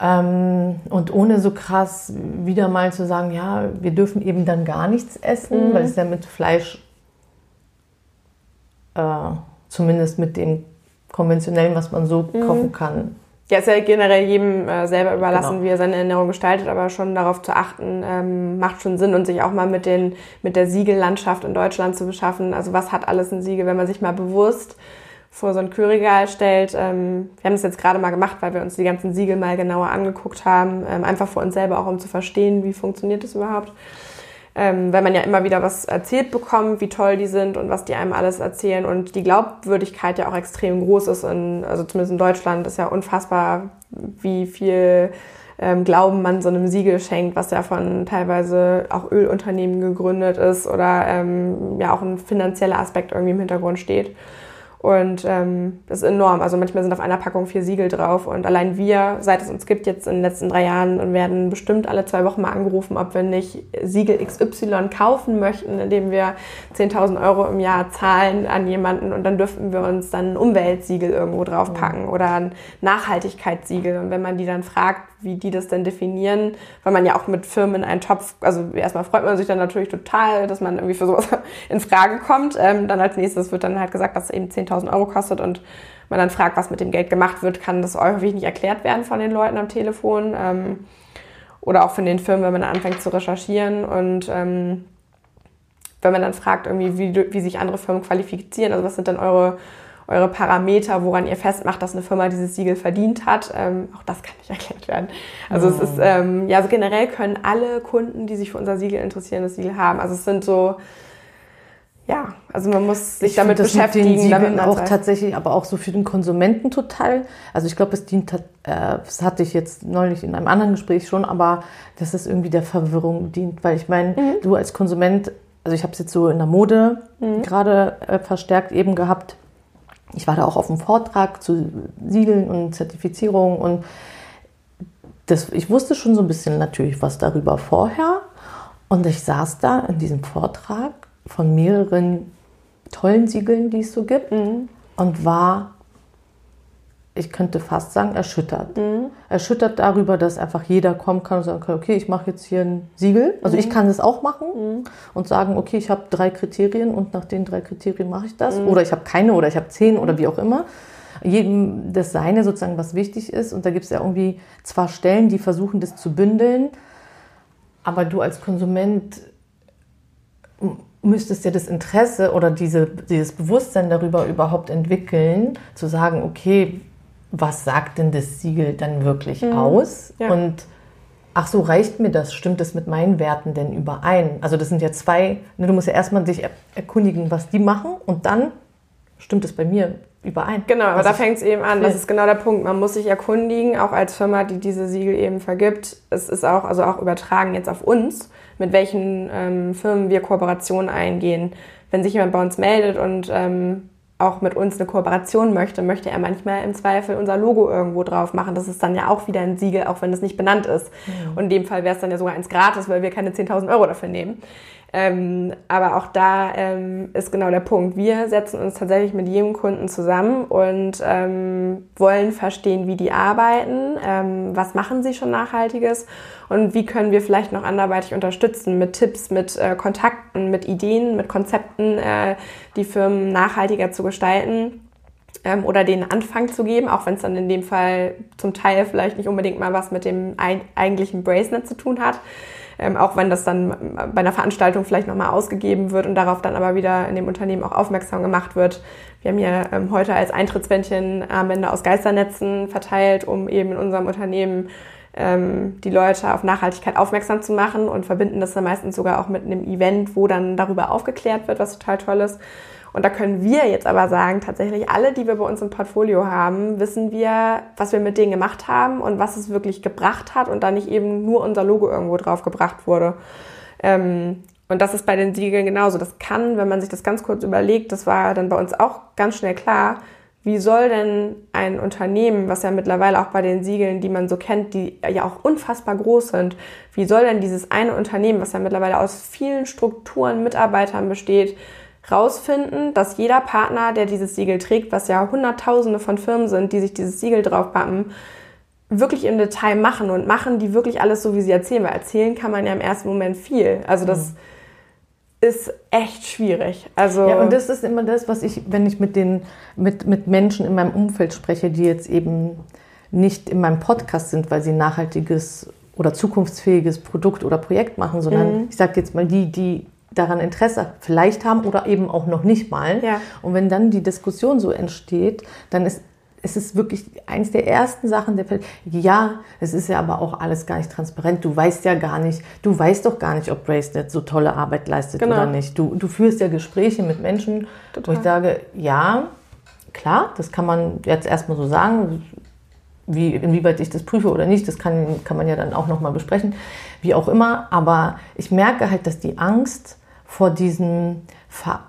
S1: Ähm, und ohne so krass wieder mal zu sagen, ja, wir dürfen eben dann gar nichts essen, mhm. weil es ja mit Fleisch, äh, zumindest mit dem konventionellen, was man so mhm. kochen kann.
S2: Ja, ist ja generell jedem äh, selber überlassen, genau. wie er seine Ernährung gestaltet, aber schon darauf zu achten, ähm, macht schon Sinn und sich auch mal mit, den, mit der Siegellandschaft in Deutschland zu beschaffen. Also was hat alles ein Siegel, wenn man sich mal bewusst vor so ein Kühlregal stellt. Ähm, wir haben das jetzt gerade mal gemacht, weil wir uns die ganzen Siegel mal genauer angeguckt haben, ähm, einfach für uns selber auch, um zu verstehen, wie funktioniert das überhaupt. Ähm, weil man ja immer wieder was erzählt bekommt, wie toll die sind und was die einem alles erzählen und die Glaubwürdigkeit ja auch extrem groß ist. In, also zumindest in Deutschland ist ja unfassbar, wie viel ähm, Glauben man so einem Siegel schenkt, was ja von teilweise auch Ölunternehmen gegründet ist oder ähm, ja auch ein finanzieller Aspekt irgendwie im Hintergrund steht. Und ähm, das ist enorm. Also manchmal sind auf einer Packung vier Siegel drauf. Und allein wir, seit es uns gibt, jetzt in den letzten drei Jahren, werden bestimmt alle zwei Wochen mal angerufen, ob wir nicht Siegel XY kaufen möchten, indem wir 10.000 Euro im Jahr zahlen an jemanden. Und dann dürften wir uns dann ein Umweltsiegel irgendwo draufpacken mhm. oder ein Nachhaltigkeitssiegel. Und wenn man die dann fragt, wie die das denn definieren, weil man ja auch mit Firmen einen Topf, also erstmal freut man sich dann natürlich total, dass man irgendwie für sowas <laughs> in Frage kommt. Ähm, dann als nächstes wird dann halt gesagt, es eben 10.000 Euro kostet und man dann fragt, was mit dem Geld gemacht wird, kann das häufig nicht erklärt werden von den Leuten am Telefon ähm, oder auch von den Firmen, wenn man anfängt zu recherchieren und ähm, wenn man dann fragt, irgendwie, wie, wie sich andere Firmen qualifizieren, also was sind dann eure eure Parameter, woran ihr festmacht, dass eine Firma dieses Siegel verdient hat. Ähm, auch das kann nicht <laughs> erklärt werden. Also oh. es ist, ähm, ja, also generell können alle Kunden, die sich für unser Siegel interessieren, das Siegel haben. Also es sind so, ja, also man muss sich ich damit beschäftigen. Mit den
S1: damit auch tatsächlich, aber auch so für den Konsumenten total. Also ich glaube, es dient, äh, das hatte ich jetzt neulich in einem anderen Gespräch schon, aber dass es irgendwie der Verwirrung dient, weil ich meine, mhm. du als Konsument, also ich habe es jetzt so in der Mode mhm. gerade äh, verstärkt eben gehabt, ich war da auch auf einem Vortrag zu Siegeln und Zertifizierung und das, ich wusste schon so ein bisschen natürlich was darüber vorher. Und ich saß da in diesem Vortrag von mehreren tollen Siegeln, die es so gibt, mhm. und war ich könnte fast sagen, erschüttert. Mhm. Erschüttert darüber, dass einfach jeder kommen kann und sagen kann, okay, ich mache jetzt hier ein Siegel. Also mhm. ich kann das auch machen mhm. und sagen, okay, ich habe drei Kriterien und nach den drei Kriterien mache ich das. Mhm. Oder ich habe keine oder ich habe zehn oder wie auch immer. Jedem das Seine sozusagen, was wichtig ist. Und da gibt es ja irgendwie zwar Stellen, die versuchen, das zu bündeln, aber du als Konsument müsstest ja das Interesse oder diese, dieses Bewusstsein darüber überhaupt entwickeln, zu sagen, okay, was sagt denn das Siegel dann wirklich mhm. aus? Ja. Und ach so, reicht mir das? Stimmt das mit meinen Werten denn überein? Also das sind ja zwei, ne, du musst ja erstmal dich erkundigen, was die machen und dann stimmt es bei mir überein.
S2: Genau, aber da fängt es eben an. Das ist genau der Punkt. Man muss sich erkundigen, auch als Firma, die diese Siegel eben vergibt. Es ist auch, also auch übertragen jetzt auf uns, mit welchen ähm, Firmen wir Kooperationen eingehen. Wenn sich jemand bei uns meldet und ähm, auch mit uns eine Kooperation möchte, möchte er manchmal im Zweifel unser Logo irgendwo drauf machen. Das ist dann ja auch wieder ein Siegel, auch wenn es nicht benannt ist. Mhm. Und in dem Fall wäre es dann ja sogar eins gratis, weil wir keine 10.000 Euro dafür nehmen. Ähm, aber auch da ähm, ist genau der Punkt. Wir setzen uns tatsächlich mit jedem Kunden zusammen und ähm, wollen verstehen, wie die arbeiten, ähm, was machen sie schon Nachhaltiges und wie können wir vielleicht noch anderweitig unterstützen mit Tipps, mit äh, Kontakten, mit Ideen, mit Konzepten, äh, die Firmen nachhaltiger zu gestalten ähm, oder den Anfang zu geben, auch wenn es dann in dem Fall zum Teil vielleicht nicht unbedingt mal was mit dem eigentlichen Bracelet zu tun hat ähm, auch wenn das dann bei einer Veranstaltung vielleicht nochmal ausgegeben wird und darauf dann aber wieder in dem Unternehmen auch aufmerksam gemacht wird. Wir haben hier ähm, heute als Eintrittsbändchen Armbänder aus Geisternetzen verteilt, um eben in unserem Unternehmen ähm, die Leute auf Nachhaltigkeit aufmerksam zu machen und verbinden das dann meistens sogar auch mit einem Event, wo dann darüber aufgeklärt wird, was total toll ist. Und da können wir jetzt aber sagen, tatsächlich alle, die wir bei uns im Portfolio haben, wissen wir, was wir mit denen gemacht haben und was es wirklich gebracht hat und da nicht eben nur unser Logo irgendwo drauf gebracht wurde. Ähm, und das ist bei den Siegeln genauso. Das kann, wenn man sich das ganz kurz überlegt, das war dann bei uns auch ganz schnell klar, wie soll denn ein Unternehmen, was ja mittlerweile auch bei den Siegeln, die man so kennt, die ja auch unfassbar groß sind, wie soll denn dieses eine Unternehmen, was ja mittlerweile aus vielen Strukturen, Mitarbeitern besteht, rausfinden, dass jeder Partner, der dieses Siegel trägt, was ja Hunderttausende von Firmen sind, die sich dieses Siegel draufpappen, wirklich im Detail machen und machen die wirklich alles so, wie sie erzählen. Weil erzählen kann man ja im ersten Moment viel. Also das mhm. ist echt schwierig. Also
S1: ja, und das ist immer das, was ich, wenn ich mit den mit, mit Menschen in meinem Umfeld spreche, die jetzt eben nicht in meinem Podcast sind, weil sie nachhaltiges oder zukunftsfähiges Produkt oder Projekt machen, sondern mhm. ich sage jetzt mal die, die daran Interesse vielleicht haben oder eben auch noch nicht mal. Ja. Und wenn dann die Diskussion so entsteht, dann ist es ist wirklich eins der ersten Sachen, der fällt. Ja, es ist ja aber auch alles gar nicht transparent. Du weißt ja gar nicht, du weißt doch gar nicht, ob Bracelet so tolle Arbeit leistet genau. oder nicht. Du, du führst ja Gespräche mit Menschen, Total. wo ich sage, ja, klar, das kann man jetzt erstmal so sagen. Wie, inwieweit ich das prüfe oder nicht, das kann, kann man ja dann auch nochmal besprechen, wie auch immer. Aber ich merke halt, dass die Angst vor diesem Ver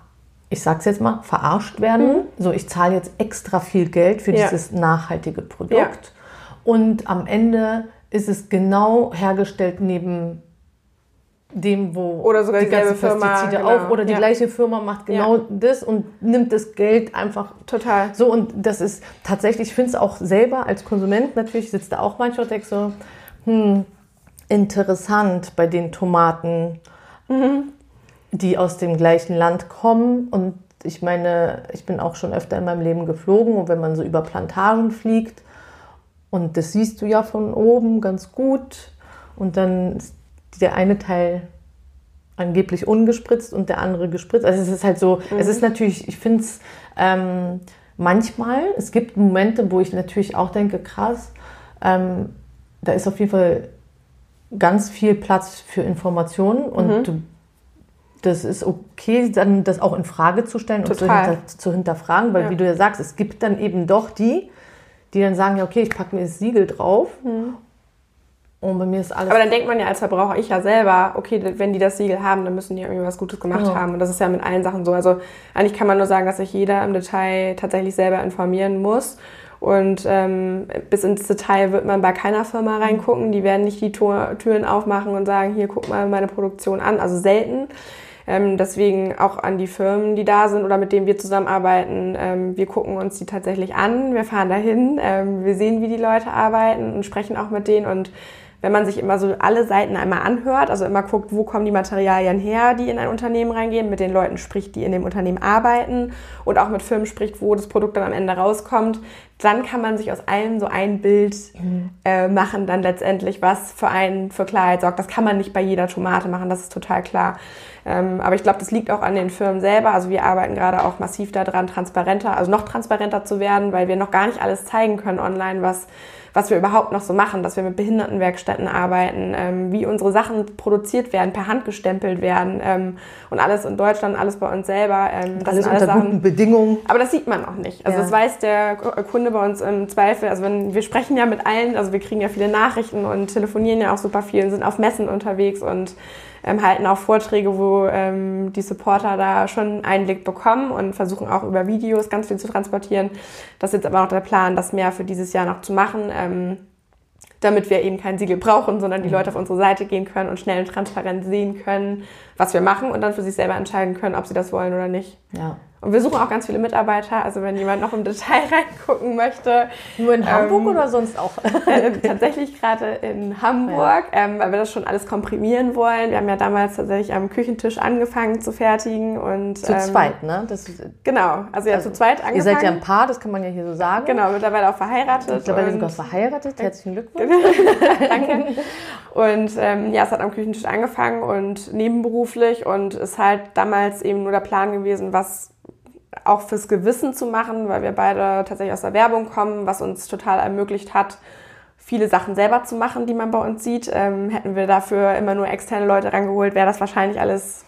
S1: ich sag's jetzt mal, verarscht werden. Mhm. So, ich zahle jetzt extra viel Geld für ja. dieses nachhaltige Produkt. Ja. Und am Ende ist es genau hergestellt neben dem, wo
S2: oder sogar die ganze Pestizide
S1: genau. auch oder die ja. gleiche Firma macht genau ja. das und nimmt das Geld einfach
S2: total.
S1: So und das ist tatsächlich, ich finde es auch selber als Konsument natürlich sitzt da auch manchmal und denke so, hm, interessant bei den Tomaten. Mhm die aus dem gleichen Land kommen. Und ich meine, ich bin auch schon öfter in meinem Leben geflogen und wenn man so über Plantagen fliegt, und das siehst du ja von oben ganz gut, und dann ist der eine Teil angeblich ungespritzt und der andere gespritzt. Also es ist halt so, mhm. es ist natürlich, ich finde es ähm, manchmal, es gibt Momente, wo ich natürlich auch denke, krass, ähm, da ist auf jeden Fall ganz viel Platz für Informationen und mhm. du das ist okay, dann das auch in Frage zu stellen Total. und zu, hinter, zu hinterfragen, weil ja. wie du ja sagst, es gibt dann eben doch die, die dann sagen, ja okay, ich packe mir das Siegel drauf mhm. und bei mir ist alles...
S2: Aber dann denkt man ja als Verbraucher, ich ja selber, okay, wenn die das Siegel haben, dann müssen die irgendwie was Gutes gemacht genau. haben und das ist ja mit allen Sachen so. Also eigentlich kann man nur sagen, dass sich jeder im Detail tatsächlich selber informieren muss und ähm, bis ins Detail wird man bei keiner Firma reingucken. Die werden nicht die Tor Türen aufmachen und sagen, hier guck mal meine Produktion an. Also selten. Ähm, deswegen auch an die Firmen, die da sind oder mit denen wir zusammenarbeiten. Ähm, wir gucken uns die tatsächlich an, wir fahren dahin, ähm, wir sehen, wie die Leute arbeiten und sprechen auch mit denen. Und wenn man sich immer so alle Seiten einmal anhört, also immer guckt, wo kommen die Materialien her, die in ein Unternehmen reingehen, mit den Leuten spricht, die in dem Unternehmen arbeiten und auch mit Firmen spricht, wo das Produkt dann am Ende rauskommt, dann kann man sich aus allem so ein Bild mhm. äh, machen, dann letztendlich, was für einen für Klarheit sorgt. Das kann man nicht bei jeder Tomate machen, das ist total klar. Ähm, aber ich glaube, das liegt auch an den Firmen selber. Also wir arbeiten gerade auch massiv daran, transparenter, also noch transparenter zu werden, weil wir noch gar nicht alles zeigen können online, was was wir überhaupt noch so machen, dass wir mit Behindertenwerkstätten arbeiten, ähm, wie unsere Sachen produziert werden, per Hand gestempelt werden ähm, und alles in Deutschland, alles bei uns selber.
S1: Ähm, das alles sind alles unter Sachen, guten Bedingungen.
S2: Aber das sieht man auch nicht. Also ja. das weiß der Kunde bei uns im Zweifel. Also wenn wir sprechen ja mit allen, also wir kriegen ja viele Nachrichten und telefonieren ja auch super viel und sind auf Messen unterwegs und ähm, halten auch Vorträge, wo ähm, die Supporter da schon Einblick bekommen und versuchen auch über Videos ganz viel zu transportieren. Das ist jetzt aber auch der Plan, das mehr für dieses Jahr noch zu machen. Ähm, damit wir eben kein Siegel brauchen, sondern die mhm. Leute auf unsere Seite gehen können und schnell und transparent sehen können, was wir machen und dann für sich selber entscheiden können, ob sie das wollen oder nicht.
S1: Ja.
S2: Und wir suchen auch ganz viele Mitarbeiter. Also wenn jemand noch im Detail <laughs> reingucken möchte.
S1: Nur in Hamburg ähm, oder sonst auch? <laughs>
S2: Äh, tatsächlich gerade in Hamburg, ja. ähm, weil wir das schon alles komprimieren wollen. Wir haben ja damals tatsächlich am Küchentisch angefangen zu fertigen. Und,
S1: zu ähm, zweit, ne? Das,
S2: genau, also ja also, zu zweit angefangen. Ihr
S1: seid ja ein Paar, das kann man ja hier so sagen.
S2: Genau, mittlerweile auch verheiratet.
S1: Mittlerweile sogar verheiratet. Herzlichen Glückwunsch. <laughs>
S2: Danke. Und ähm, ja, es hat am Küchentisch angefangen und nebenberuflich und ist halt damals eben nur der Plan gewesen, was auch fürs Gewissen zu machen, weil wir beide tatsächlich aus der Werbung kommen, was uns total ermöglicht hat, viele Sachen selber zu machen, die man bei uns sieht. Ähm, hätten wir dafür immer nur externe Leute rangeholt, wäre das wahrscheinlich alles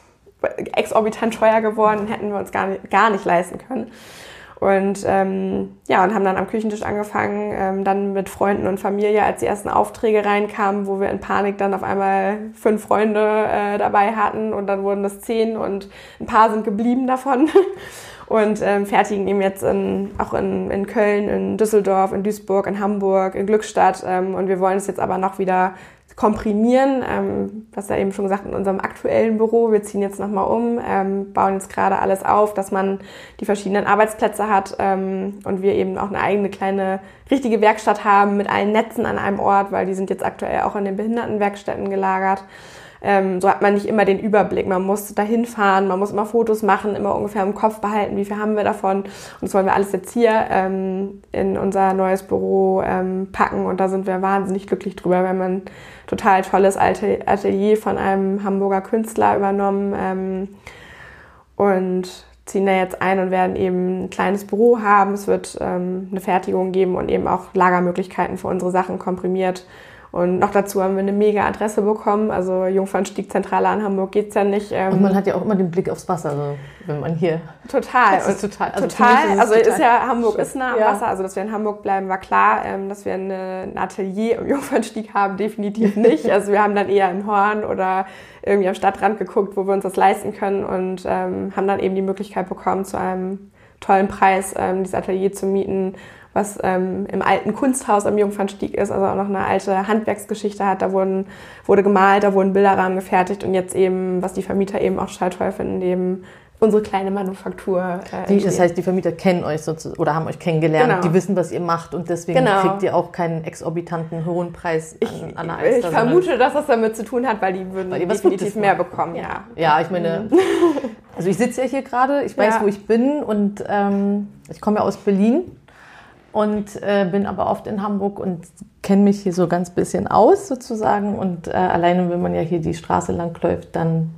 S2: exorbitant teuer geworden, hätten wir uns gar nicht, gar nicht leisten können. Und ähm, ja, und haben dann am Küchentisch angefangen, ähm, dann mit Freunden und Familie, als die ersten Aufträge reinkamen, wo wir in Panik dann auf einmal fünf Freunde äh, dabei hatten und dann wurden das zehn und ein paar sind geblieben davon. <laughs> und ähm, fertigen eben jetzt in, auch in, in Köln, in Düsseldorf, in Duisburg, in Hamburg, in Glückstadt. Ähm, und wir wollen es jetzt aber noch wieder komprimieren, ähm, was ja eben schon gesagt in unserem aktuellen Büro. Wir ziehen jetzt nochmal um, ähm, bauen jetzt gerade alles auf, dass man die verschiedenen Arbeitsplätze hat ähm, und wir eben auch eine eigene kleine richtige Werkstatt haben mit allen Netzen an einem Ort, weil die sind jetzt aktuell auch in den Behindertenwerkstätten gelagert. Ähm, so hat man nicht immer den Überblick. Man muss dahin fahren, man muss immer Fotos machen, immer ungefähr im Kopf behalten, wie viel haben wir davon. Und das wollen wir alles jetzt hier ähm, in unser neues Büro ähm, packen. Und da sind wir wahnsinnig glücklich drüber, wenn man total tolles Atelier von einem Hamburger Künstler übernommen. Ähm, und ziehen da jetzt ein und werden eben ein kleines Büro haben. Es wird ähm, eine Fertigung geben und eben auch Lagermöglichkeiten für unsere Sachen komprimiert. Und noch dazu haben wir eine mega Adresse bekommen. Also Jungfernstieg Zentrale an Hamburg geht es ja nicht.
S1: Ähm und man hat ja auch immer den Blick aufs Wasser, also wenn man hier.
S2: Total. Das ist total. Also total. Ist also total ist ja Hamburg ist nah am ja. Wasser. Also dass wir in Hamburg bleiben, war klar. Ähm, dass wir eine, ein Atelier im Jungfernstieg haben, definitiv nicht. also wir haben dann eher in Horn oder irgendwie am Stadtrand geguckt, wo wir uns das leisten können und ähm, haben dann eben die Möglichkeit bekommen, zu einem tollen Preis ähm, dieses Atelier zu mieten was ähm, im alten Kunsthaus am Jungfernstieg ist, also auch noch eine alte Handwerksgeschichte hat. Da wurden, wurde gemalt, da wurden Bilderrahmen gefertigt und jetzt eben, was die Vermieter eben auch total toll finden, eben unsere kleine Manufaktur.
S1: Äh, die, das heißt, die Vermieter kennen euch sozusagen oder haben euch kennengelernt, genau. die wissen, was ihr macht und deswegen genau. kriegt ihr auch keinen exorbitanten hohen Preis
S2: an, ich, an der Alster. Ich vermute, dass das damit zu tun hat, weil die würden weil definitiv mehr bekommen.
S1: Ja, ja ich meine, mhm. also ich sitze ja hier gerade, ich weiß, ja. wo ich bin und ähm, ich komme ja aus Berlin und äh, bin aber oft in Hamburg und kenne mich hier so ganz bisschen aus sozusagen. Und äh, alleine, wenn man ja hier die Straße lang läuft, dann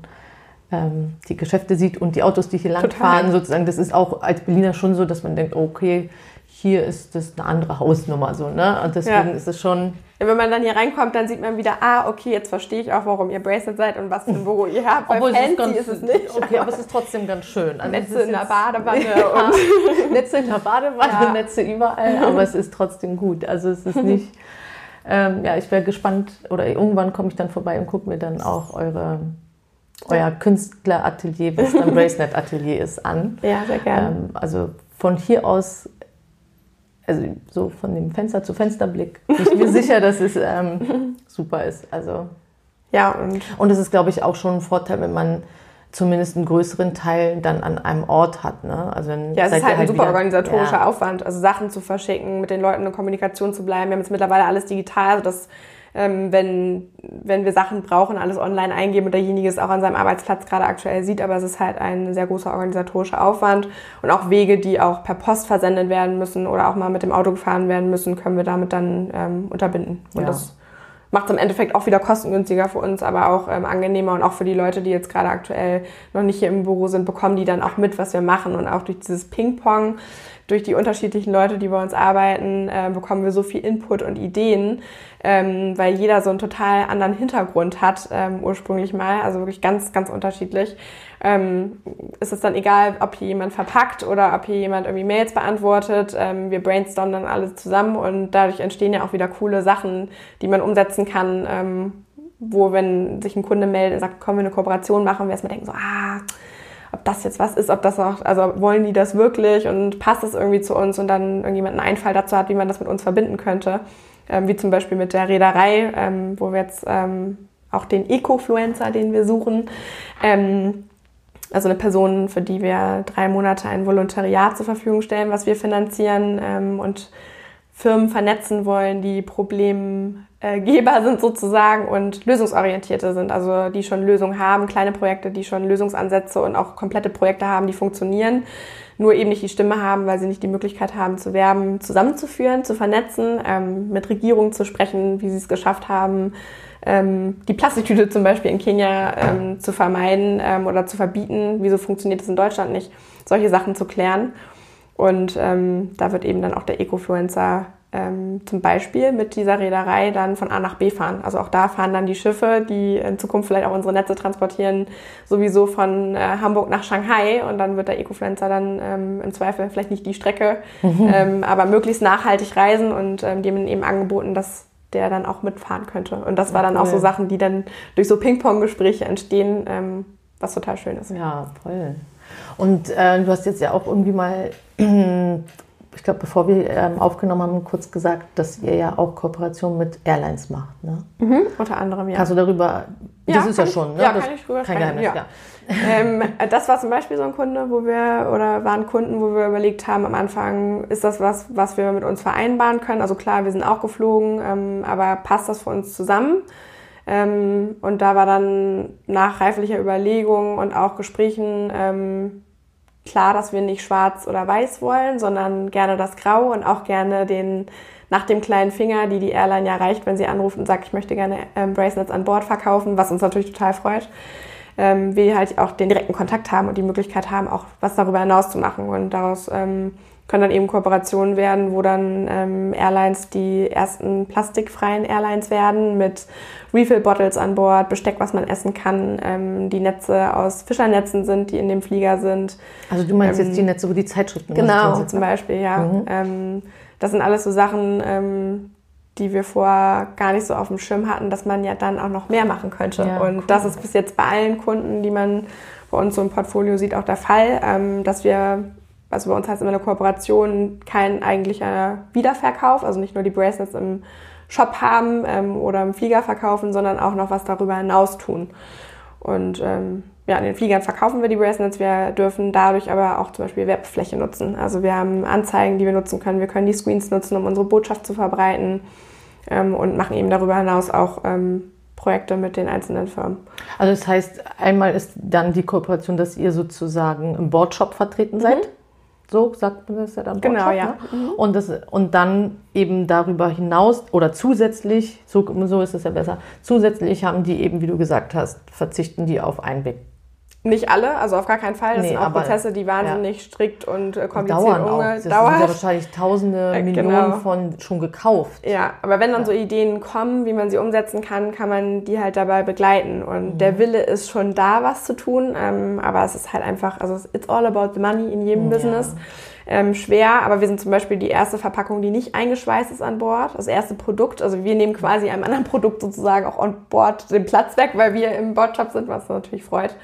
S1: ähm, die Geschäfte sieht und die Autos, die hier lang fahren, sozusagen, das ist auch als Berliner schon so, dass man denkt, okay, hier ist das eine andere Hausnummer so, ne? Und deswegen ja. ist es schon
S2: wenn man dann hier reinkommt, dann sieht man wieder, ah, okay, jetzt verstehe ich auch, warum ihr Bracelet seid und was für ein Büro ihr habt. Obwohl Fancy
S1: es ist, ganz, ist es nicht. Okay, aber es ist trotzdem ganz schön.
S2: Also Netze in der Badewanne. <laughs>
S1: Ja, <laughs> Netze in der Badewanne, ja. Netze überall, aber es ist trotzdem gut. Also es ist nicht... Ähm, ja, ich wäre gespannt, oder irgendwann komme ich dann vorbei und gucke mir dann auch eure, euer Künstleratelier, was dann <laughs> Bracelet-Atelier ist, an.
S2: Ja, sehr gerne. Ähm,
S1: also von hier aus also so von dem Fenster zu Fensterblick, bin ich mir <laughs> sicher, dass es ähm, super ist. Also
S2: ja und
S1: und es ist, glaube ich, auch schon ein Vorteil, wenn man zumindest einen größeren Teil dann an einem Ort hat. Ne?
S2: Also ja, es ist halt ein halt super wieder, organisatorischer ja. Aufwand, also Sachen zu verschicken, mit den Leuten in Kommunikation zu bleiben. Wir haben jetzt mittlerweile alles digital, das ähm, wenn, wenn wir Sachen brauchen, alles online eingeben und derjenige es auch an seinem Arbeitsplatz gerade aktuell sieht. Aber es ist halt ein sehr großer organisatorischer Aufwand und auch Wege, die auch per Post versendet werden müssen oder auch mal mit dem Auto gefahren werden müssen, können wir damit dann ähm, unterbinden. Und ja. das macht es im Endeffekt auch wieder kostengünstiger für uns, aber auch ähm, angenehmer und auch für die Leute, die jetzt gerade aktuell noch nicht hier im Büro sind, bekommen die dann auch mit, was wir machen und auch durch dieses Ping-Pong durch die unterschiedlichen Leute, die bei uns arbeiten, äh, bekommen wir so viel Input und Ideen, ähm, weil jeder so einen total anderen Hintergrund hat, ähm, ursprünglich mal, also wirklich ganz, ganz unterschiedlich. Ähm, ist es dann egal, ob hier jemand verpackt oder ob hier jemand irgendwie Mails beantwortet. Ähm, wir brainstormen dann alles zusammen und dadurch entstehen ja auch wieder coole Sachen, die man umsetzen kann, ähm, wo, wenn sich ein Kunde meldet und sagt, komm, wir eine Kooperation machen, wir erstmal denken so, ah, ob das jetzt was ist, ob das auch, also wollen die das wirklich und passt es irgendwie zu uns und dann irgendjemand einen Einfall dazu hat, wie man das mit uns verbinden könnte. Ähm, wie zum Beispiel mit der Reederei, ähm, wo wir jetzt ähm, auch den Ecofluencer, den wir suchen, ähm, also eine Person, für die wir drei Monate ein Volontariat zur Verfügung stellen, was wir finanzieren ähm, und Firmen vernetzen wollen, die Problemgeber sind sozusagen und lösungsorientierte sind, also die schon Lösungen haben, kleine Projekte, die schon Lösungsansätze und auch komplette Projekte haben, die funktionieren, nur eben nicht die Stimme haben, weil sie nicht die Möglichkeit haben zu werben, zusammenzuführen, zu vernetzen, ähm, mit Regierungen zu sprechen, wie sie es geschafft haben, ähm, die Plastiktüte zum Beispiel in Kenia ähm, zu vermeiden ähm, oder zu verbieten. Wieso funktioniert das in Deutschland nicht? Solche Sachen zu klären. Und ähm, da wird eben dann auch der Ecofluencer ähm, zum Beispiel mit dieser Reederei dann von A nach B fahren. Also auch da fahren dann die Schiffe, die in Zukunft vielleicht auch unsere Netze transportieren, sowieso von äh, Hamburg nach Shanghai. Und dann wird der Ecofluencer dann ähm, im Zweifel vielleicht nicht die Strecke, mhm. ähm, aber möglichst nachhaltig reisen und ähm, dem eben angeboten, dass der dann auch mitfahren könnte. Und das war dann auch so Sachen, die dann durch so Ping-Pong-Gespräche entstehen, ähm, was total schön ist.
S1: Ja, voll. Und äh, du hast jetzt ja auch irgendwie mal, ich glaube, bevor wir ähm, aufgenommen haben, kurz gesagt, dass ihr ja auch Kooperation mit Airlines macht. Ne?
S2: Mhm, unter anderem, ja.
S1: Kannst du darüber,
S2: das ja, ist ja schon, ne? Ja, das kann ich drüber kein Geheimnis, ja. ja. ähm, das war zum Beispiel so ein Kunde, wo wir, oder waren Kunden, wo wir überlegt haben am Anfang, ist das was, was wir mit uns vereinbaren können? Also klar, wir sind auch geflogen, ähm, aber passt das für uns zusammen? Ähm, und da war dann nach reiflicher Überlegung und auch Gesprächen ähm, klar, dass wir nicht schwarz oder weiß wollen, sondern gerne das Grau und auch gerne den nach dem kleinen Finger, die die Airline ja reicht, wenn sie anruft und sagt, ich möchte gerne ähm, Bracelets an Bord verkaufen, was uns natürlich total freut. Ähm, wir halt auch den direkten Kontakt haben und die Möglichkeit haben, auch was darüber hinaus zu machen. Und daraus ähm, können dann eben Kooperationen werden, wo dann ähm, Airlines die ersten plastikfreien Airlines werden mit Refill-Bottles an Bord, Besteck, was man essen kann, ähm, die Netze aus Fischernetzen sind, die in dem Flieger sind.
S1: Also du meinst ähm, jetzt die Netze, wo die Zeitschriften
S2: Genau, zum Beispiel, ja. Mhm. Ähm, das sind alles so Sachen, ähm, die wir vorher gar nicht so auf dem Schirm hatten, dass man ja dann auch noch mehr machen könnte. Ja, und cool. das ist bis jetzt bei allen Kunden, die man bei uns so im Portfolio sieht, auch der Fall, ähm, dass wir also bei uns heißt immer eine Kooperation kein eigentlicher Wiederverkauf, also nicht nur die Bracelets im Shop haben ähm, oder im Flieger verkaufen, sondern auch noch was darüber hinaus tun. Und ähm, ja, in den Fliegern verkaufen wir die Bracelets, wir dürfen dadurch aber auch zum Beispiel Werbefläche nutzen. Also wir haben Anzeigen, die wir nutzen können, wir können die Screens nutzen, um unsere Botschaft zu verbreiten ähm, und machen eben darüber hinaus auch ähm, Projekte mit den einzelnen Firmen.
S1: Also das heißt, einmal ist dann die Kooperation, dass ihr sozusagen im Boardshop vertreten seid. Mhm. So sagt man das ja dann.
S2: Genau, ja.
S1: Ne? Mhm. Und, das, und dann eben darüber hinaus oder zusätzlich, so, so ist es ja besser, zusätzlich haben die eben, wie du gesagt hast, verzichten die auf Einweg
S2: nicht alle, also auf gar keinen Fall. Das nee, sind auch Prozesse, die wahnsinnig ja. strikt und äh, kompliziert
S1: dauern auch. Das dauern. sind ja wahrscheinlich tausende äh, Millionen genau. von schon gekauft.
S2: Ja, aber wenn dann ja. so Ideen kommen, wie man sie umsetzen kann, kann man die halt dabei begleiten. Und mhm. der Wille ist schon da, was zu tun. Ähm, aber es ist halt einfach, also it's all about the money in jedem ja. Business. Ähm, schwer, aber wir sind zum Beispiel die erste Verpackung, die nicht eingeschweißt ist an Bord. Das erste Produkt, also wir nehmen quasi einem anderen Produkt sozusagen auch an Bord den Platz weg, weil wir im Bordshop sind, was natürlich freut.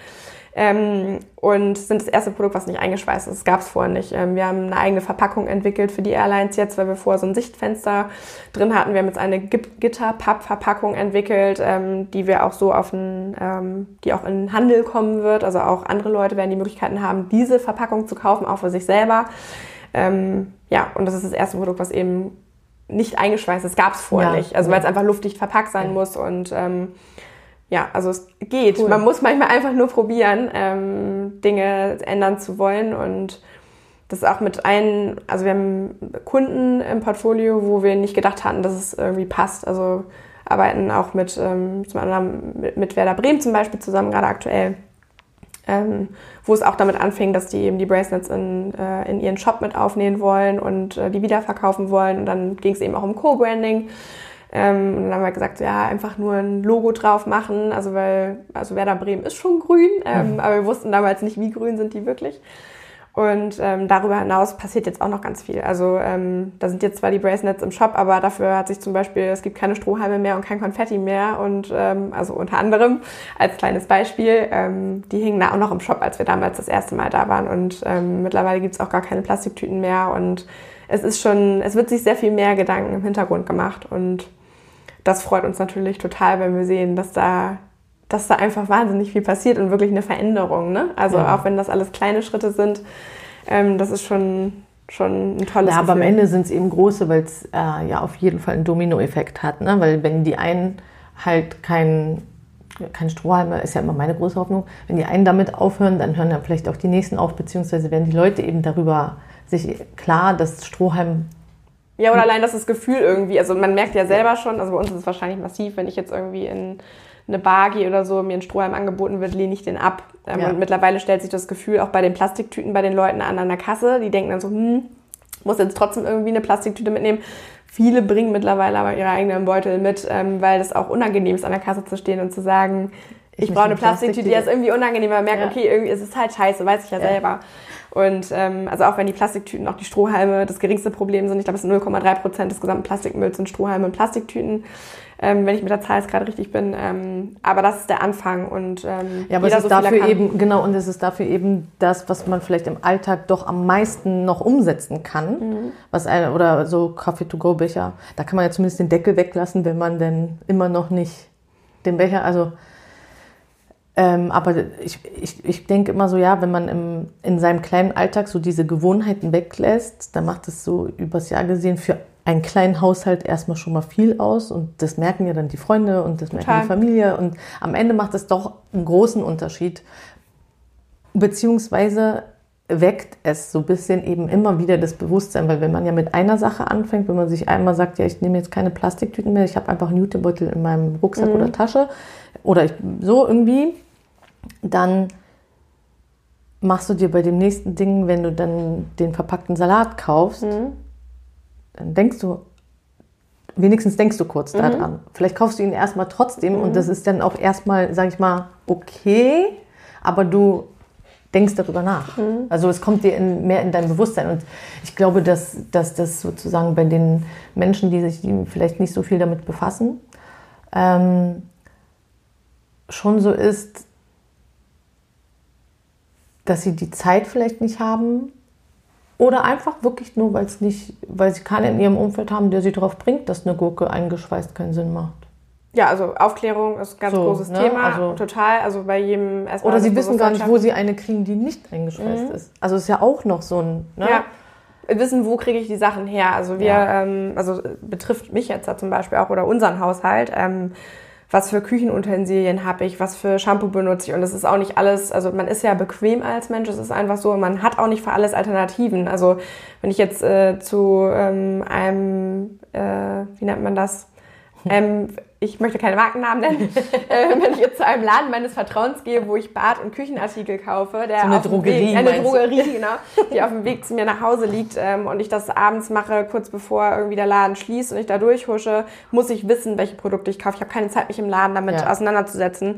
S2: Ähm, und sind das erste Produkt, was nicht eingeschweißt ist. Das gab es vorher nicht. Ähm, wir haben eine eigene Verpackung entwickelt für die Airlines jetzt, weil wir vorher so ein Sichtfenster drin hatten. Wir haben jetzt eine Gitter-Papp-Verpackung entwickelt, ähm, die wir auch so auf den, ähm, die auch in den Handel kommen wird. Also auch andere Leute werden die Möglichkeiten haben, diese Verpackung zu kaufen, auch für sich selber. Ähm, ja, und das ist das erste Produkt, was eben nicht eingeschweißt ist. Gab es vorher ja, nicht. Also weil es einfach luftdicht verpackt sein ja. muss und ähm, ja, also es geht. Cool. Man muss manchmal einfach nur probieren, ähm, Dinge ändern zu wollen und das auch mit ein, also wir haben Kunden im Portfolio, wo wir nicht gedacht hatten, dass es irgendwie passt. Also arbeiten auch mit, ähm, zum anderen mit, mit Werder Bremen zum Beispiel zusammen, gerade aktuell, ähm, wo es auch damit anfing, dass die eben die Bracelets in, äh, in ihren Shop mit aufnehmen wollen und äh, die wiederverkaufen wollen. Und dann ging es eben auch um Co-Branding. Ähm, und dann haben wir gesagt, ja, einfach nur ein Logo drauf machen. Also weil, also Werder Bremen ist schon grün, ähm, mhm. aber wir wussten damals nicht, wie grün sind die wirklich. Und ähm, darüber hinaus passiert jetzt auch noch ganz viel. Also ähm, da sind jetzt zwar die Bracelets im Shop, aber dafür hat sich zum Beispiel, es gibt keine Strohhalme mehr und kein Konfetti mehr. Und ähm, also unter anderem als kleines Beispiel, ähm, die hingen da auch noch im Shop, als wir damals das erste Mal da waren. Und ähm, mittlerweile gibt's auch gar keine Plastiktüten mehr. Und es ist schon, es wird sich sehr viel mehr Gedanken im Hintergrund gemacht. Und das freut uns natürlich total, wenn wir sehen, dass da, dass da einfach wahnsinnig viel passiert und wirklich eine Veränderung. Ne? Also ja. auch wenn das alles kleine Schritte sind, ähm, das ist schon, schon ein tolles
S1: Ja, aber Gefühl. am Ende sind es eben große, weil es äh, ja auf jeden Fall einen Dominoeffekt hat. Ne? Weil wenn die einen halt kein kein Strohhalme, ist ja immer meine große Hoffnung. Wenn die einen damit aufhören, dann hören dann vielleicht auch die nächsten auf, beziehungsweise werden die Leute eben darüber sich klar, dass Strohhalm
S2: ja, oder allein das, das Gefühl irgendwie, also man merkt ja selber schon, also bei uns ist es wahrscheinlich massiv, wenn ich jetzt irgendwie in eine Bar gehe oder so, mir ein Strohhalm angeboten wird, lehne ich den ab. Ähm, ja. Und mittlerweile stellt sich das Gefühl auch bei den Plastiktüten bei den Leuten an an der Kasse, die denken dann so, hm, muss jetzt trotzdem irgendwie eine Plastiktüte mitnehmen. Viele bringen mittlerweile aber ihre eigenen Beutel mit, ähm, weil das auch unangenehm ist, an der Kasse zu stehen und zu sagen, ich, ich brauche eine Plastiktüte, die ist irgendwie unangenehm, man merkt, ja. okay, irgendwie ist es halt scheiße, weiß ich ja, ja. selber. Und ähm, also auch wenn die Plastiktüten, auch die Strohhalme das geringste Problem sind, ich glaube, es sind 0,3 Prozent des gesamten Plastikmülls sind Strohhalme und Plastiktüten, ähm, wenn ich mit der Zahl jetzt gerade richtig bin. Ähm, aber das ist der Anfang und ähm,
S1: ja, aber es ist so dafür eben genau und es ist dafür eben das, was man vielleicht im Alltag doch am meisten noch umsetzen kann, mhm. was eine, oder so Coffee to go Becher. Da kann man ja zumindest den Deckel weglassen, wenn man denn immer noch nicht den Becher, also ähm, aber ich, ich, ich denke immer so, ja, wenn man im, in seinem kleinen Alltag so diese Gewohnheiten weglässt, dann macht es so übers Jahr gesehen für einen kleinen Haushalt erstmal schon mal viel aus und das merken ja dann die Freunde und das merkt die Familie und am Ende macht es doch einen großen Unterschied. Beziehungsweise weckt es so ein bisschen eben immer wieder das Bewusstsein, weil wenn man ja mit einer Sache anfängt, wenn man sich einmal sagt, ja, ich nehme jetzt keine Plastiktüten mehr, ich habe einfach einen Jutebeutel in meinem Rucksack mhm. oder Tasche oder ich, so irgendwie, dann machst du dir bei dem nächsten Ding, wenn du dann den verpackten Salat kaufst, mhm. dann denkst du, wenigstens denkst du kurz mhm. daran. Vielleicht kaufst du ihn erstmal trotzdem und mhm. das ist dann auch erstmal, sag ich mal, okay, aber du denkst darüber nach. Mhm. Also es kommt dir in, mehr in dein Bewusstsein. Und ich glaube, dass, dass das sozusagen bei den Menschen, die sich die vielleicht nicht so viel damit befassen, ähm, schon so ist, dass sie die Zeit vielleicht nicht haben oder einfach wirklich nur, weil es nicht, weil sie keinen in ihrem Umfeld haben, der sie darauf bringt, dass eine Gurke eingeschweißt keinen Sinn macht.
S2: Ja, also Aufklärung ist ein ganz so, großes ne? Thema. Also, total. Also bei jedem
S1: erstmal. Oder sie wissen gar nicht, wo sie eine kriegen, die nicht eingeschweißt mhm. ist. Also ist ja auch noch so ein. Ne? Ja.
S2: Wissen, wo kriege ich die Sachen her? Also wir, ja. ähm, also betrifft mich jetzt zum Beispiel auch oder unseren Haushalt. Ähm, was für Küchenutensilien habe ich, was für Shampoo benutze ich. Und das ist auch nicht alles, also man ist ja bequem als Mensch, es ist einfach so, man hat auch nicht für alles Alternativen. Also wenn ich jetzt äh, zu ähm, einem, äh, wie nennt man das, <laughs> ähm, ich möchte keine Markennamen nennen, <laughs> äh, wenn ich jetzt zu einem Laden meines Vertrauens gehe, wo ich Bad- und Küchenartikel kaufe, der
S1: so eine Drogerie,
S2: Weg, eine Drogerie, <laughs> genau, die auf dem Weg zu mir nach Hause liegt ähm, und ich das abends mache, kurz bevor irgendwie der Laden schließt und ich da durchhusche, muss ich wissen, welche Produkte ich kaufe. Ich habe keine Zeit, mich im Laden damit ja. auseinanderzusetzen.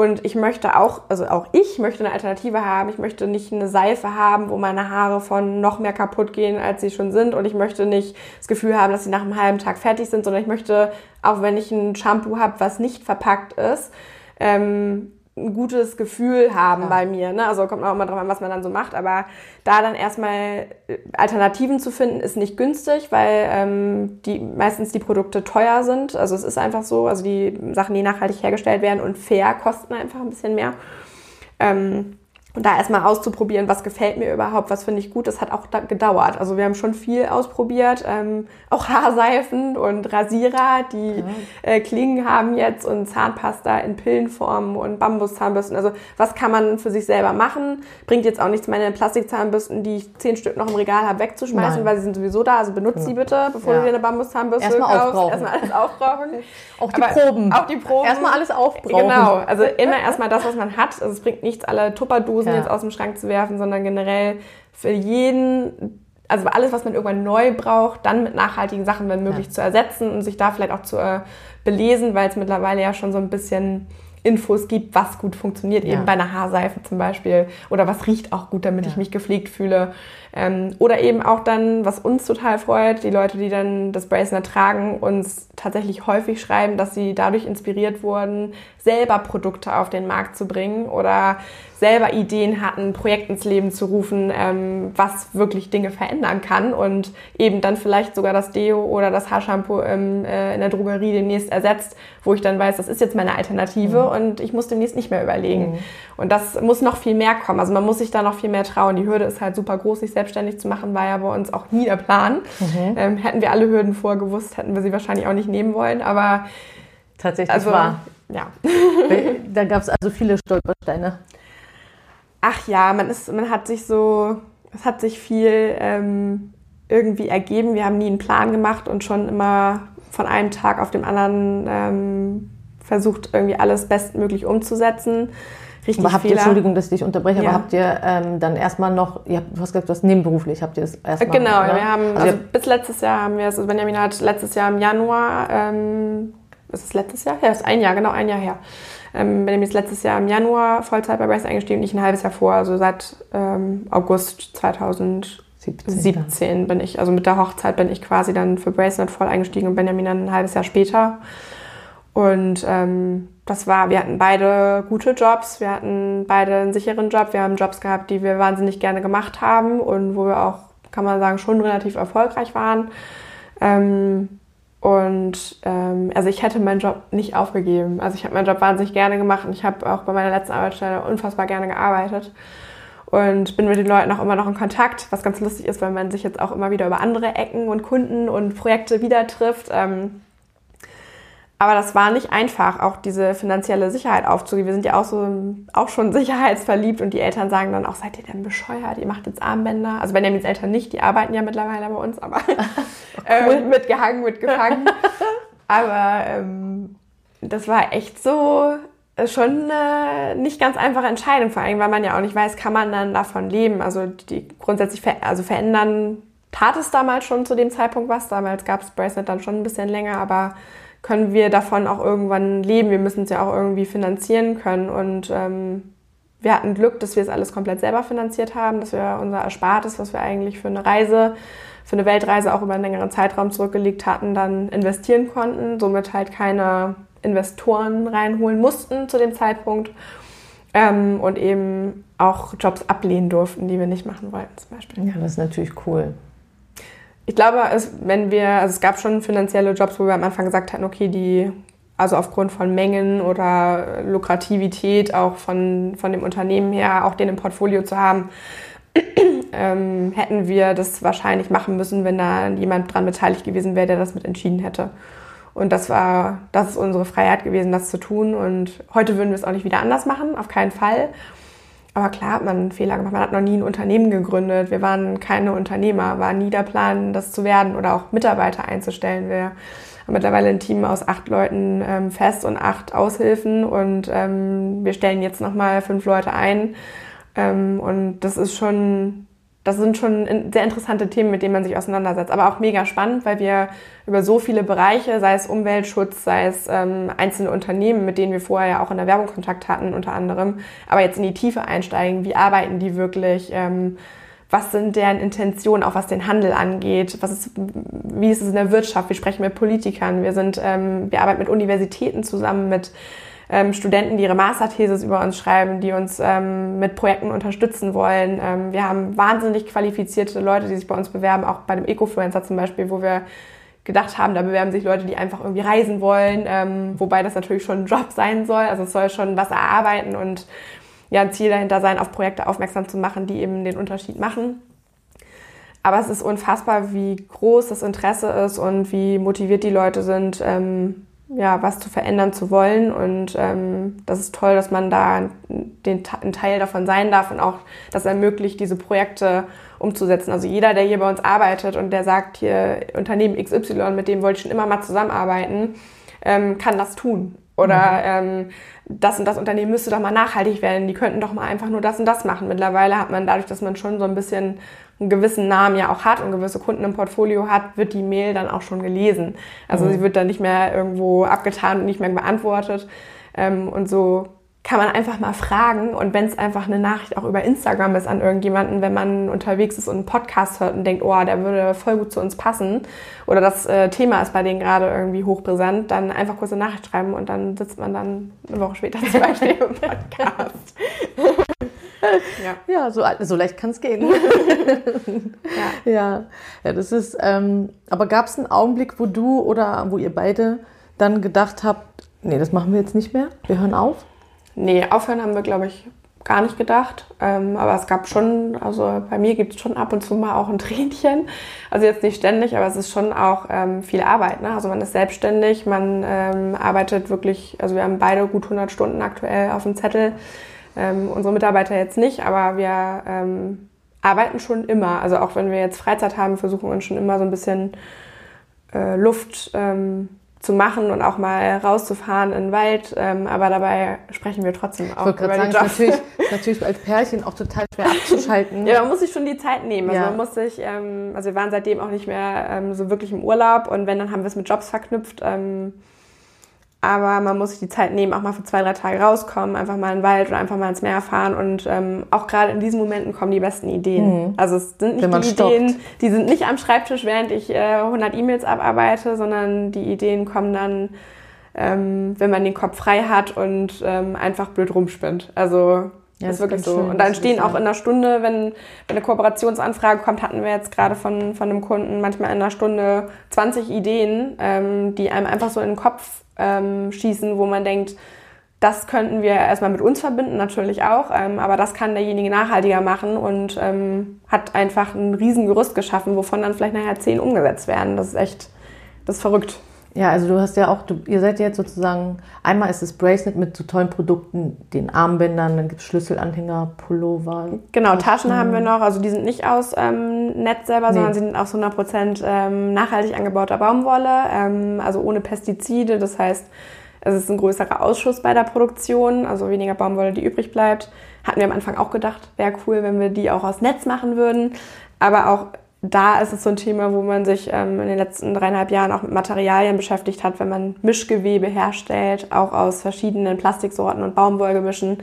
S2: Und ich möchte auch, also auch ich möchte eine Alternative haben. Ich möchte nicht eine Seife haben, wo meine Haare von noch mehr kaputt gehen, als sie schon sind. Und ich möchte nicht das Gefühl haben, dass sie nach einem halben Tag fertig sind, sondern ich möchte, auch wenn ich ein Shampoo habe, was nicht verpackt ist, ähm, ein gutes Gefühl haben ja. bei mir. Ne? Also kommt auch immer drauf an, was man dann so macht. Aber da dann erstmal äh, Alternativen zu finden, ist nicht günstig, weil ähm, die meistens die Produkte teuer sind. Also es ist einfach so. Also die Sachen, die nachhaltig hergestellt werden und fair, kosten einfach ein bisschen mehr. Ähm, und da erstmal auszuprobieren, was gefällt mir überhaupt, was finde ich gut, das hat auch gedauert. Also wir haben schon viel ausprobiert, ähm, auch <laughs> Haarseifen und Rasierer, die äh, Klingen haben jetzt und Zahnpasta in Pillenform und Bambuszahnbürsten. Also was kann man für sich selber machen? Bringt jetzt auch nichts, meine Plastikzahnbürsten, die ich zehn Stück noch im Regal habe, wegzuschmeißen, Nein. weil sie sind sowieso da. Also benutzt ja. sie bitte, bevor ja. du dir eine Bambuszahnbürste
S1: Erstmal
S2: kaufst.
S1: Aufbrauchen.
S2: Erstmal alles aufbrauchen. <laughs>
S1: auch die Aber Proben.
S2: Auch die Proben.
S1: Erstmal alles aufbrauchen.
S2: Genau, also immer <laughs> erstmal das, was man hat. Also es bringt nichts, alle Tupperdosen Dosen ja. jetzt aus dem Schrank zu werfen, sondern generell für jeden, also alles, was man irgendwann neu braucht, dann mit nachhaltigen Sachen, wenn möglich, ja. zu ersetzen und sich da vielleicht auch zu äh, belesen, weil es mittlerweile ja schon so ein bisschen Infos gibt, was gut funktioniert, ja. eben bei einer Haarseife zum Beispiel oder was riecht auch gut, damit ja. ich mich gepflegt fühle. Ähm, oder eben auch dann, was uns total freut, die Leute, die dann das Bracelet tragen, uns tatsächlich häufig schreiben, dass sie dadurch inspiriert wurden, selber Produkte auf den Markt zu bringen oder selber Ideen hatten, Projekt ins Leben zu rufen, ähm, was wirklich Dinge verändern kann und eben dann vielleicht sogar das Deo oder das Haarshampoo im, äh, in der Drogerie demnächst ersetzt, wo ich dann weiß, das ist jetzt meine Alternative mhm. und ich muss demnächst nicht mehr überlegen. Mhm. Und das muss noch viel mehr kommen. Also man muss sich da noch viel mehr trauen. Die Hürde ist halt super groß, sich selbstständig zu machen, war ja bei uns auch nie der Plan. Mhm. Ähm, hätten wir alle Hürden vorgewusst, hätten wir sie wahrscheinlich auch nicht nehmen wollen, aber
S1: tatsächlich also, war.
S2: Ja.
S1: da gab es also viele Stolpersteine.
S2: Ach ja, man ist, man hat sich so, es hat sich viel ähm, irgendwie ergeben. Wir haben nie einen Plan gemacht und schon immer von einem Tag auf den anderen ähm, versucht, irgendwie alles bestmöglich umzusetzen.
S1: Richtig aber habt ihr, Entschuldigung, dass ich dich unterbreche, ja. aber habt ihr ähm, dann erstmal noch, ihr habt, du hast gesagt, du hast nebenberuflich, habt ihr das erstmal?
S2: Genau, ne? wir haben, also, also bis letztes Jahr haben wir es, also Benjamin hat letztes Jahr im Januar, ähm, ist es letztes Jahr? Ja, ist ein Jahr, genau ein Jahr her. Ähm, Benjamin ist letztes Jahr im Januar Vollzeit bei Brace eingestiegen, nicht ein halbes Jahr vor, also seit ähm, August 2017 17 bin ich, also mit der Hochzeit bin ich quasi dann für Bracelet voll eingestiegen und Benjamin dann ein halbes Jahr später. Und ähm, das war, wir hatten beide gute Jobs, wir hatten beide einen sicheren Job, wir haben Jobs gehabt, die wir wahnsinnig gerne gemacht haben und wo wir auch, kann man sagen, schon relativ erfolgreich waren. Ähm, und ähm, also ich hätte meinen Job nicht aufgegeben. Also ich habe meinen Job wahnsinnig gerne gemacht und ich habe auch bei meiner letzten Arbeitsstelle unfassbar gerne gearbeitet. und bin mit den Leuten auch immer noch in Kontakt, was ganz lustig ist, weil man sich jetzt auch immer wieder über andere Ecken und Kunden und Projekte wieder trifft. Ähm, aber das war nicht einfach, auch diese finanzielle Sicherheit aufzugeben. Wir sind ja auch so auch schon <laughs> sicherheitsverliebt und die Eltern sagen dann auch, seid ihr denn bescheuert? Ihr macht jetzt Armbänder. Also Benjamins Eltern nicht, die arbeiten ja mittlerweile bei uns, aber <laughs> <laughs> cool. äh, mitgehangen, mitgefangen. aber ähm, das war echt so äh, schon eine nicht ganz einfache Entscheidung, vor allem, weil man ja auch nicht weiß, kann man dann davon leben. Also die grundsätzlich ver also verändern tat es damals schon zu dem Zeitpunkt was. Damals gab es Bracelet dann schon ein bisschen länger, aber können wir davon auch irgendwann leben. Wir müssen es ja auch irgendwie finanzieren können. Und ähm, wir hatten Glück, dass wir es alles komplett selber finanziert haben, dass wir unser Erspartes, was wir eigentlich für eine Reise, für eine Weltreise auch über einen längeren Zeitraum zurückgelegt hatten, dann investieren konnten. Somit halt keine Investoren reinholen mussten zu dem Zeitpunkt. Ähm, und eben auch Jobs ablehnen durften, die wir nicht machen wollten, zum Beispiel.
S1: Ja, das ist natürlich cool
S2: ich glaube, es, wenn wir, also es gab schon finanzielle Jobs, wo wir am Anfang gesagt hatten, okay, die, also aufgrund von Mengen oder Lukrativität auch von, von dem Unternehmen her, auch den im Portfolio zu haben, <clears throat> ähm, hätten wir das wahrscheinlich machen müssen, wenn da jemand dran beteiligt gewesen wäre, der das mit entschieden hätte. Und das war, das ist unsere Freiheit gewesen, das zu tun. Und heute würden wir es auch nicht wieder anders machen, auf keinen Fall. Aber klar hat man einen Fehler gemacht. Man hat noch nie ein Unternehmen gegründet. Wir waren keine Unternehmer, war nie der Plan, das zu werden oder auch Mitarbeiter einzustellen. Wir haben mittlerweile ein Team aus acht Leuten ähm, fest und acht Aushilfen und ähm, wir stellen jetzt nochmal fünf Leute ein. Ähm, und das ist schon das sind schon sehr interessante Themen, mit denen man sich auseinandersetzt. Aber auch mega spannend, weil wir über so viele Bereiche, sei es Umweltschutz, sei es ähm, einzelne Unternehmen, mit denen wir vorher ja auch in der Werbung Kontakt hatten, unter anderem, aber jetzt in die Tiefe einsteigen. Wie arbeiten die wirklich? Ähm, was sind deren Intentionen, auch was den Handel angeht? Was ist, wie ist es in der Wirtschaft? Wir sprechen mit Politikern. Wir sind, ähm, wir arbeiten mit Universitäten zusammen, mit ähm, Studenten, die ihre Masterthesis über uns schreiben, die uns ähm, mit Projekten unterstützen wollen. Ähm, wir haben wahnsinnig qualifizierte Leute, die sich bei uns bewerben, auch bei dem Ecofluencer zum Beispiel, wo wir gedacht haben, da bewerben sich Leute, die einfach irgendwie reisen wollen, ähm, wobei das natürlich schon ein Job sein soll. Also es soll schon was erarbeiten und ja, ein Ziel dahinter sein, auf Projekte aufmerksam zu machen, die eben den Unterschied machen. Aber es ist unfassbar, wie groß das Interesse ist und wie motiviert die Leute sind, ähm, ja, was zu verändern zu wollen. Und ähm, das ist toll, dass man da den, ein Teil davon sein darf und auch das ermöglicht, diese Projekte umzusetzen. Also jeder, der hier bei uns arbeitet und der sagt, hier Unternehmen XY, mit dem wollte ich schon immer mal zusammenarbeiten, ähm, kann das tun. Oder mhm. ähm, das und das Unternehmen müsste doch mal nachhaltig werden. Die könnten doch mal einfach nur das und das machen. Mittlerweile hat man dadurch, dass man schon so ein bisschen einen gewissen Namen ja auch hat und gewisse Kunden im Portfolio hat, wird die Mail dann auch schon gelesen. Also mhm. sie wird dann nicht mehr irgendwo abgetan und nicht mehr beantwortet. Ähm, und so kann man einfach mal fragen und wenn es einfach eine Nachricht auch über Instagram ist an irgendjemanden, wenn man unterwegs ist und einen Podcast hört und denkt, oh, der würde voll gut zu uns passen oder das äh, Thema ist bei denen gerade irgendwie hochbrisant, dann einfach kurz eine Nachricht schreiben und dann sitzt man dann eine Woche später <laughs> zum Beispiel im Podcast. <laughs>
S1: ja. ja, so, so leicht kann es gehen. <laughs> ja. ja. ja, das ist, ähm, aber gab es einen Augenblick, wo du oder wo ihr beide dann gedacht habt, nee, das machen wir jetzt nicht mehr, wir hören auf?
S2: Nee, aufhören haben wir, glaube ich, gar nicht gedacht. Ähm, aber es gab schon, also bei mir gibt es schon ab und zu mal auch ein Tränchen. Also jetzt nicht ständig, aber es ist schon auch ähm, viel Arbeit. Ne? Also man ist selbstständig, man ähm, arbeitet wirklich, also wir haben beide gut 100 Stunden aktuell auf dem Zettel. Ähm, unsere Mitarbeiter jetzt nicht, aber wir ähm, arbeiten schon immer. Also auch wenn wir jetzt Freizeit haben, versuchen wir uns schon immer so ein bisschen äh, Luft ähm, zu machen und auch mal rauszufahren in den Wald. Ähm, aber dabei sprechen wir trotzdem auch
S1: ich über sagen, die Jobs. Natürlich, natürlich als Pärchen auch total schwer abzuschalten. <laughs>
S2: ja, man muss sich schon die Zeit nehmen. Also ja. man muss sich, ähm, also wir waren seitdem auch nicht mehr ähm, so wirklich im Urlaub und wenn, dann haben wir es mit Jobs verknüpft. Aber man muss sich die Zeit nehmen, auch mal für zwei, drei Tage rauskommen, einfach mal in den Wald oder einfach mal ins Meer fahren. Und ähm, auch gerade in diesen Momenten kommen die besten Ideen. Mhm. Also es sind nicht die stoppt. Ideen, die sind nicht am Schreibtisch, während ich äh, 100 E-Mails abarbeite, sondern die Ideen kommen dann, ähm, wenn man den Kopf frei hat und ähm, einfach blöd rumspinnt. Also ja, das ist wirklich so. Schön, und da entstehen auch in einer Stunde, wenn, wenn eine Kooperationsanfrage kommt, hatten wir jetzt gerade von, von einem Kunden manchmal in einer Stunde 20 Ideen, ähm, die einem einfach so in den Kopf ähm, schießen, wo man denkt, das könnten wir erstmal mit uns verbinden, natürlich auch, ähm, aber das kann derjenige nachhaltiger machen und ähm, hat einfach ein Riesengerüst geschaffen, wovon dann vielleicht nachher zehn umgesetzt werden. Das ist echt, das ist verrückt.
S1: Ja, also du hast ja auch, du, ihr seid jetzt sozusagen, einmal ist das Bracelet mit so tollen Produkten, den Armbändern, dann gibt es Schlüsselanhänger, Pullover.
S2: Genau, Taschen haben wir noch, also die sind nicht aus ähm, Netz selber, nee. sondern sie sind aus 100% ähm, nachhaltig angebauter Baumwolle, ähm, also ohne Pestizide, das heißt, es ist ein größerer Ausschuss bei der Produktion, also weniger Baumwolle, die übrig bleibt. Hatten wir am Anfang auch gedacht, wäre cool, wenn wir die auch aus Netz machen würden, aber auch da ist es so ein Thema, wo man sich ähm, in den letzten dreieinhalb Jahren auch mit Materialien beschäftigt hat, wenn man Mischgewebe herstellt, auch aus verschiedenen Plastiksorten und Baumwollgemischen,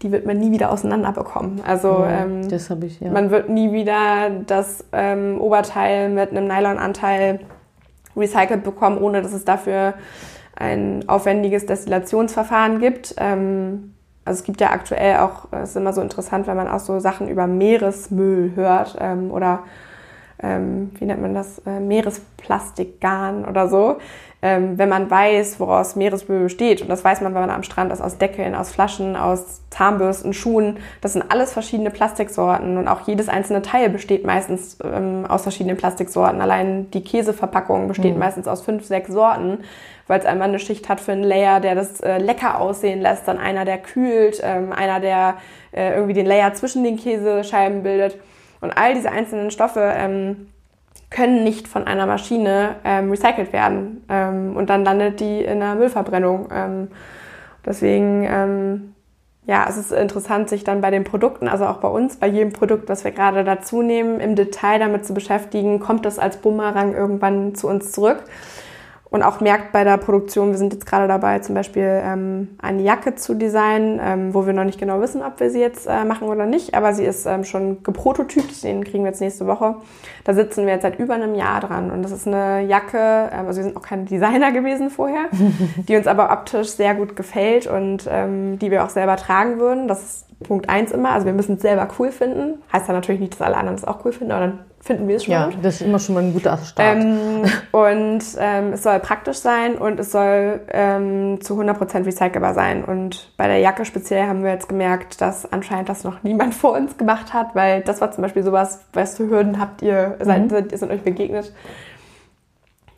S2: die wird man nie wieder auseinanderbekommen. Also ja, ähm,
S1: ich, ja.
S2: man wird nie wieder das ähm, Oberteil mit einem Nylonanteil recycelt bekommen, ohne dass es dafür ein aufwendiges Destillationsverfahren gibt. Ähm, also es gibt ja aktuell auch, es ist immer so interessant, wenn man auch so Sachen über Meeresmüll hört ähm, oder ähm, wie nennt man das, äh, Meeresplastikgarn oder so. Ähm, wenn man weiß, woraus Meeresmüll besteht, und das weiß man, wenn man am Strand ist, aus Deckeln, aus Flaschen, aus Zahnbürsten, Schuhen, das sind alles verschiedene Plastiksorten und auch jedes einzelne Teil besteht meistens ähm, aus verschiedenen Plastiksorten. Allein die Käseverpackung besteht mhm. meistens aus fünf, sechs Sorten, weil es einmal eine Schicht hat für einen Layer, der das äh, lecker aussehen lässt, dann einer, der kühlt, ähm, einer, der äh, irgendwie den Layer zwischen den Käsescheiben bildet. Und all diese einzelnen Stoffe ähm, können nicht von einer Maschine ähm, recycelt werden. Ähm, und dann landet die in der Müllverbrennung. Ähm, deswegen, ähm, ja, es ist interessant, sich dann bei den Produkten, also auch bei uns, bei jedem Produkt, was wir gerade dazu nehmen, im Detail damit zu beschäftigen, kommt das als Bumerang irgendwann zu uns zurück und auch merkt bei der Produktion, wir sind jetzt gerade dabei, zum Beispiel ähm, eine Jacke zu designen, ähm, wo wir noch nicht genau wissen, ob wir sie jetzt äh, machen oder nicht, aber sie ist ähm, schon geprototypt, den kriegen wir jetzt nächste Woche. Da sitzen wir jetzt seit über einem Jahr dran und das ist eine Jacke, ähm, also wir sind auch keine Designer gewesen vorher, <laughs> die uns aber optisch sehr gut gefällt und ähm, die wir auch selber tragen würden. Das ist Punkt eins immer, also wir müssen es selber cool finden. Heißt ja natürlich nicht, dass alle anderen es auch cool finden, aber dann finden wir es schon
S1: ja,
S2: gut.
S1: das ist immer schon mal ein guter Start.
S2: Ähm, und ähm, es soll praktisch sein und es soll ähm, zu 100% recycelbar sein. Und bei der Jacke speziell haben wir jetzt gemerkt, dass anscheinend das noch niemand <laughs> vor uns gemacht hat, weil das war zum Beispiel sowas, weißt du, Hürden habt ihr, seid, mhm. sind, sind euch begegnet.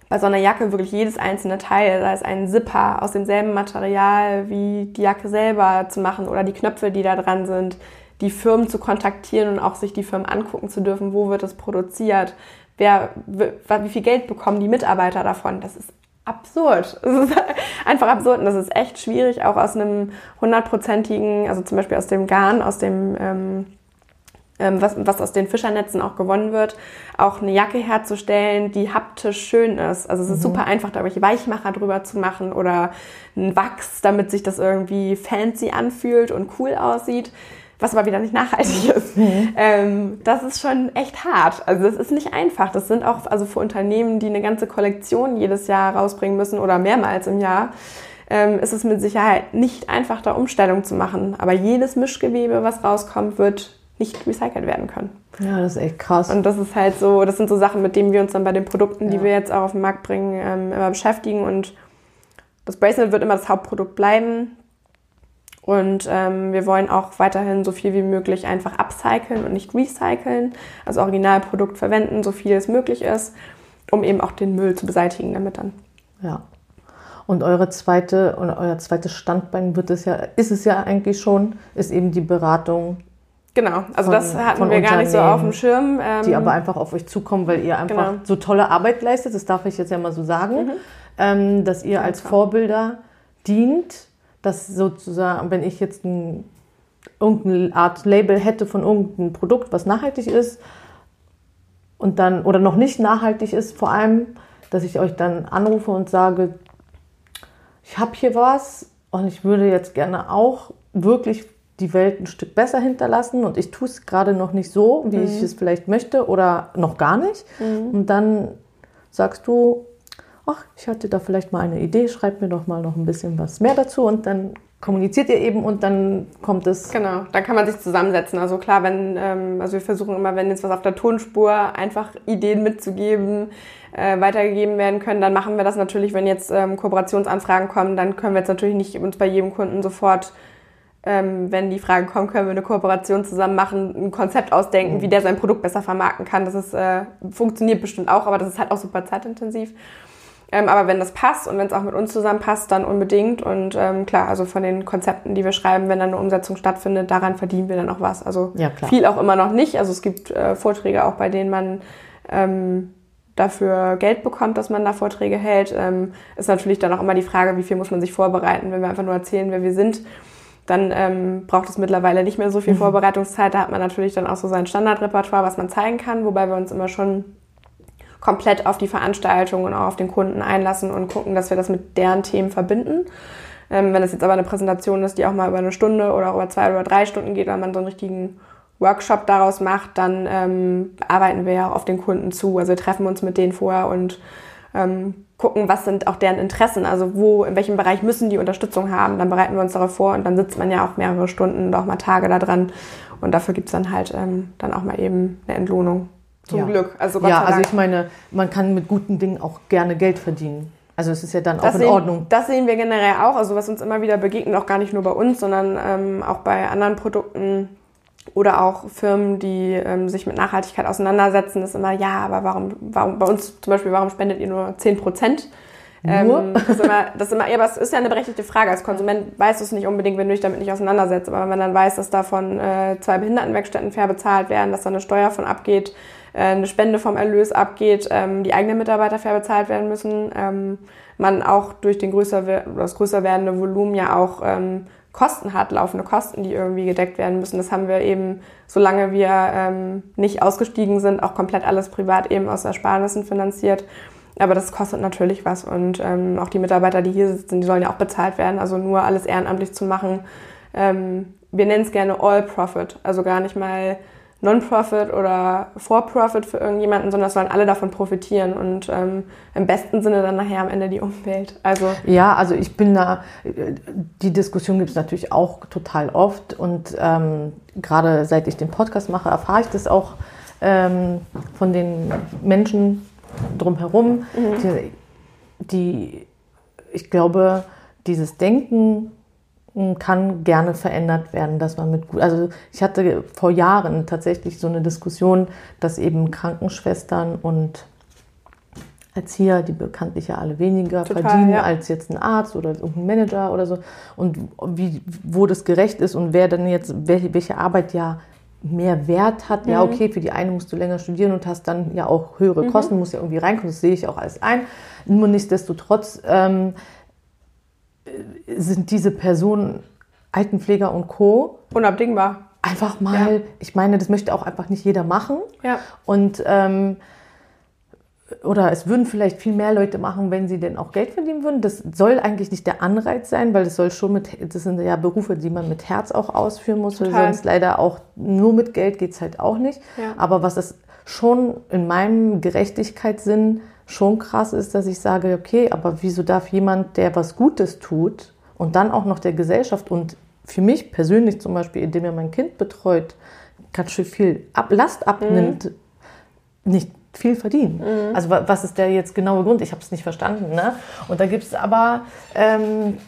S2: Bei so einer Jacke wirklich jedes einzelne Teil, da ist ein Zipper aus demselben Material wie die Jacke selber zu machen oder die Knöpfe, die da dran sind, die Firmen zu kontaktieren und auch sich die Firmen angucken zu dürfen, wo wird es produziert, wer, wie viel Geld bekommen die Mitarbeiter davon. Das ist absurd. <laughs> Es ist einfach absurd und das ist echt schwierig, auch aus einem hundertprozentigen, also zum Beispiel aus dem Garn, aus dem ähm, ähm, was, was aus den Fischernetzen auch gewonnen wird, auch eine Jacke herzustellen, die haptisch schön ist. Also es ist mhm. super einfach, da irgendwelche Weichmacher drüber zu machen oder ein Wachs, damit sich das irgendwie fancy anfühlt und cool aussieht was aber wieder nicht nachhaltig ist. Mhm. Ähm, das ist schon echt hart. Also das ist nicht einfach. Das sind auch also für Unternehmen, die eine ganze Kollektion jedes Jahr rausbringen müssen oder mehrmals im Jahr, ähm, ist es mit Sicherheit nicht einfach, da Umstellung zu machen. Aber jedes Mischgewebe, was rauskommt, wird nicht recycelt werden können.
S1: Ja, das ist echt krass.
S2: Und das ist halt so, das sind so Sachen, mit denen wir uns dann bei den Produkten, ja. die wir jetzt auch auf den Markt bringen, ähm, immer beschäftigen. Und das Bracelet wird immer das Hauptprodukt bleiben. Und ähm, wir wollen auch weiterhin so viel wie möglich einfach upcyclen und nicht recyceln, also Originalprodukt verwenden, so viel es möglich ist, um eben auch den Müll zu beseitigen damit dann.
S1: Ja. Und eure zweite und euer zweites Standbein wird es ja, ist es ja eigentlich schon, ist eben die Beratung.
S2: Genau, also von, das hatten wir gar nicht so auf dem Schirm.
S1: Ähm, die aber einfach auf euch zukommen, weil ihr einfach genau. so tolle Arbeit leistet, das darf ich jetzt ja mal so sagen, mhm. ähm, dass ihr als Vorbilder dient dass sozusagen, wenn ich jetzt ein, irgendeine Art Label hätte von irgendeinem Produkt, was nachhaltig ist und dann oder noch nicht nachhaltig ist, vor allem, dass ich euch dann anrufe und sage, ich habe hier was und ich würde jetzt gerne auch wirklich die Welt ein Stück besser hinterlassen und ich tue es gerade noch nicht so, wie mhm. ich es vielleicht möchte oder noch gar nicht. Mhm. Und dann sagst du, ach, ich hatte da vielleicht mal eine Idee, schreibt mir doch mal noch ein bisschen was mehr dazu und dann kommuniziert ihr eben und dann kommt es.
S2: Genau, dann kann man sich zusammensetzen. Also klar, wenn, ähm, also wir versuchen immer, wenn jetzt was auf der Tonspur einfach Ideen mitzugeben, äh, weitergegeben werden können, dann machen wir das natürlich, wenn jetzt ähm, Kooperationsanfragen kommen, dann können wir jetzt natürlich nicht uns bei jedem Kunden sofort ähm, wenn die Fragen kommen, können wir eine Kooperation zusammen machen, ein Konzept ausdenken, mhm. wie der sein Produkt besser vermarkten kann. Das ist, äh, funktioniert bestimmt auch, aber das ist halt auch super zeitintensiv. Ähm, aber wenn das passt und wenn es auch mit uns zusammen passt, dann unbedingt. Und ähm, klar, also von den Konzepten, die wir schreiben, wenn dann eine Umsetzung stattfindet, daran verdienen wir dann auch was. Also ja, viel auch immer noch nicht. Also es gibt äh, Vorträge auch, bei denen man ähm, dafür Geld bekommt, dass man da Vorträge hält. Ähm, ist natürlich dann auch immer die Frage, wie viel muss man sich vorbereiten. Wenn wir einfach nur erzählen, wer wir sind, dann ähm, braucht es mittlerweile nicht mehr so viel mhm. Vorbereitungszeit. Da hat man natürlich dann auch so sein Standardrepertoire, was man zeigen kann, wobei wir uns immer schon komplett auf die Veranstaltung und auch auf den Kunden einlassen und gucken, dass wir das mit deren Themen verbinden. Ähm, wenn es jetzt aber eine Präsentation ist, die auch mal über eine Stunde oder über zwei oder drei Stunden geht, weil man so einen richtigen Workshop daraus macht, dann ähm, arbeiten wir ja auf den Kunden zu. Also wir treffen uns mit denen vorher und ähm, gucken, was sind auch deren Interessen, also wo, in welchem Bereich müssen die Unterstützung haben. Dann bereiten wir uns darauf vor und dann sitzt man ja auch mehrere Stunden und auch mal Tage da dran. Und dafür gibt es dann halt ähm, dann auch mal eben eine Entlohnung. Zum
S1: ja.
S2: Glück.
S1: Also Gott ja, also ich meine, man kann mit guten Dingen auch gerne Geld verdienen. Also es ist ja dann das auch in
S2: sehen,
S1: Ordnung.
S2: Das sehen wir generell auch. Also was uns immer wieder begegnet, auch gar nicht nur bei uns, sondern ähm, auch bei anderen Produkten oder auch Firmen, die ähm, sich mit Nachhaltigkeit auseinandersetzen, ist immer, ja, aber warum, warum bei uns zum Beispiel, warum spendet ihr nur 10 Prozent? Ähm, das, ist immer, das ist immer, ja, aber es ist ja eine berechtigte Frage. Als Konsument weißt du es nicht unbedingt, wenn du dich damit nicht auseinandersetzt. Aber wenn man dann weiß, dass davon äh, zwei Behindertenwerkstätten fair bezahlt werden, dass da eine Steuer von abgeht, äh, eine Spende vom Erlös abgeht, ähm, die eigenen Mitarbeiter fair bezahlt werden müssen, ähm, man auch durch den größer, das größer werdende Volumen ja auch ähm, Kosten hat, laufende Kosten, die irgendwie gedeckt werden müssen. Das haben wir eben, solange wir ähm, nicht ausgestiegen sind, auch komplett alles privat eben aus Ersparnissen finanziert. Aber das kostet natürlich was und ähm, auch die Mitarbeiter, die hier sitzen, die sollen ja auch bezahlt werden. Also nur alles ehrenamtlich zu machen. Ähm, wir nennen es gerne All Profit, also gar nicht mal Non-Profit oder For-Profit für irgendjemanden, sondern es sollen alle davon profitieren und ähm, im besten Sinne dann nachher am Ende die Umwelt.
S1: Also ja, also ich bin da, die Diskussion gibt es natürlich auch total oft und ähm, gerade seit ich den Podcast mache, erfahre ich das auch ähm, von den Menschen drumherum, mhm. die, die, ich glaube, dieses Denken kann gerne verändert werden, dass man mit gut, also ich hatte vor Jahren tatsächlich so eine Diskussion, dass eben Krankenschwestern und Erzieher, die bekanntlich ja alle weniger Total, verdienen ja. als jetzt ein Arzt oder ein Manager oder so und wie, wo das gerecht ist und wer dann jetzt, welche, welche Arbeit ja mehr Wert hat. Mhm. Ja, okay, für die eine musst du länger studieren und hast dann ja auch höhere mhm. Kosten, musst ja irgendwie reinkommen, das sehe ich auch alles ein. Nur nichtsdestotrotz ähm, sind diese Personen, Altenpfleger und Co.
S2: Unabdingbar.
S1: Einfach mal, ja. ich meine, das möchte auch einfach nicht jeder machen.
S2: Ja.
S1: Und ähm, oder es würden vielleicht viel mehr Leute machen, wenn sie denn auch Geld verdienen würden. Das soll eigentlich nicht der Anreiz sein, weil das soll schon mit, das sind ja Berufe, die man mit Herz auch ausführen muss, Total. weil sonst leider auch nur mit Geld geht es halt auch nicht. Ja. Aber was es schon in meinem Gerechtigkeitssinn schon krass ist, dass ich sage, okay, aber wieso darf jemand, der was Gutes tut und dann auch noch der Gesellschaft und für mich persönlich zum Beispiel, indem er mein Kind betreut, ganz schön viel Ab Last abnimmt, mhm. nicht viel verdienen. Mhm. Also was ist der jetzt genaue Grund? Ich habe es nicht verstanden. Ne? Und da gibt es aber ähm,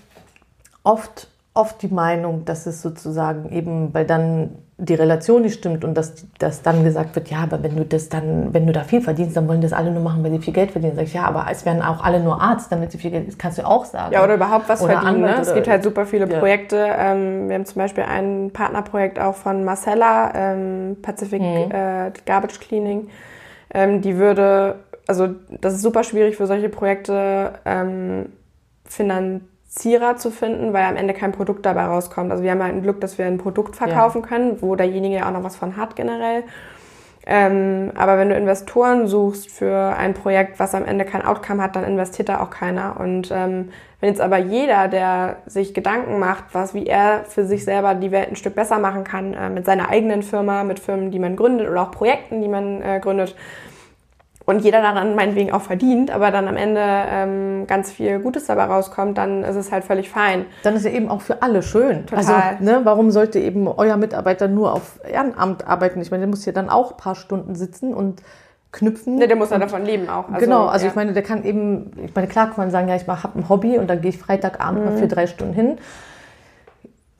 S1: oft, oft die Meinung, dass es sozusagen eben, weil dann die Relation nicht stimmt und dass, dass dann gesagt wird, ja, aber wenn du das dann, wenn du da viel verdienst, dann wollen das alle nur machen, weil sie viel Geld verdienen. Sag ich, ja, aber es werden auch alle nur Arzt, damit sie viel Geld, das kannst du auch sagen.
S2: Ja, oder überhaupt was oder verdienen. Ne? Es gibt halt super viele ja. Projekte. Ähm, wir haben zum Beispiel ein Partnerprojekt auch von Marcella, ähm, Pacific mhm. äh, Garbage Cleaning. Ähm, die würde, also das ist super schwierig für solche Projekte ähm, finanziell Zierer zu finden, weil am Ende kein Produkt dabei rauskommt. Also wir haben halt ein Glück, dass wir ein Produkt verkaufen ja. können, wo derjenige ja auch noch was von hat generell. Ähm, aber wenn du Investoren suchst für ein Projekt, was am Ende kein Outcome hat, dann investiert da auch keiner. Und ähm, wenn jetzt aber jeder, der sich Gedanken macht, was wie er für sich selber die Welt ein Stück besser machen kann, äh, mit seiner eigenen Firma, mit Firmen, die man gründet oder auch Projekten, die man äh, gründet, und jeder daran meinetwegen auch verdient, aber dann am Ende ähm, ganz viel Gutes dabei rauskommt, dann ist es halt völlig fein.
S1: Dann ist ja eben auch für alle schön. Total. Also, ne, warum sollte eben euer Mitarbeiter nur auf Ehrenamt arbeiten? Ich meine, der muss ja dann auch ein paar Stunden sitzen und knüpfen.
S2: Ne, der muss ja davon leben auch.
S1: Also, genau, also ja. ich meine, der kann eben, ich meine, klar kann man sagen, ja, ich habe ein Hobby und dann gehe ich Freitagabend mhm. mal für drei Stunden hin.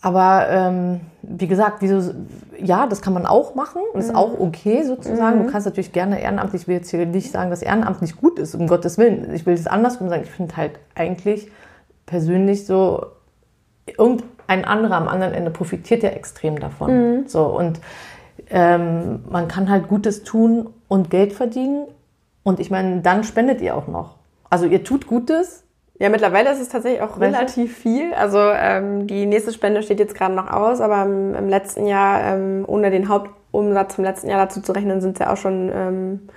S1: Aber ähm, wie gesagt, wieso, ja, das kann man auch machen ist mhm. auch okay sozusagen. Mhm. Du kannst natürlich gerne ehrenamtlich, ich will jetzt hier nicht sagen, dass Ehrenamt nicht gut ist, um Gottes Willen. Ich will das andersrum sagen. Ich finde halt eigentlich persönlich so, irgendein anderer am anderen Ende profitiert ja extrem davon. Mhm. So und ähm, man kann halt Gutes tun und Geld verdienen. Und ich meine, dann spendet ihr auch noch. Also ihr tut Gutes
S2: ja, mittlerweile ist es tatsächlich auch relativ viel. Also ähm, die nächste Spende steht jetzt gerade noch aus, aber im, im letzten Jahr, ähm, ohne den Hauptumsatz vom letzten Jahr dazu zu rechnen, sind es ja auch schon ähm,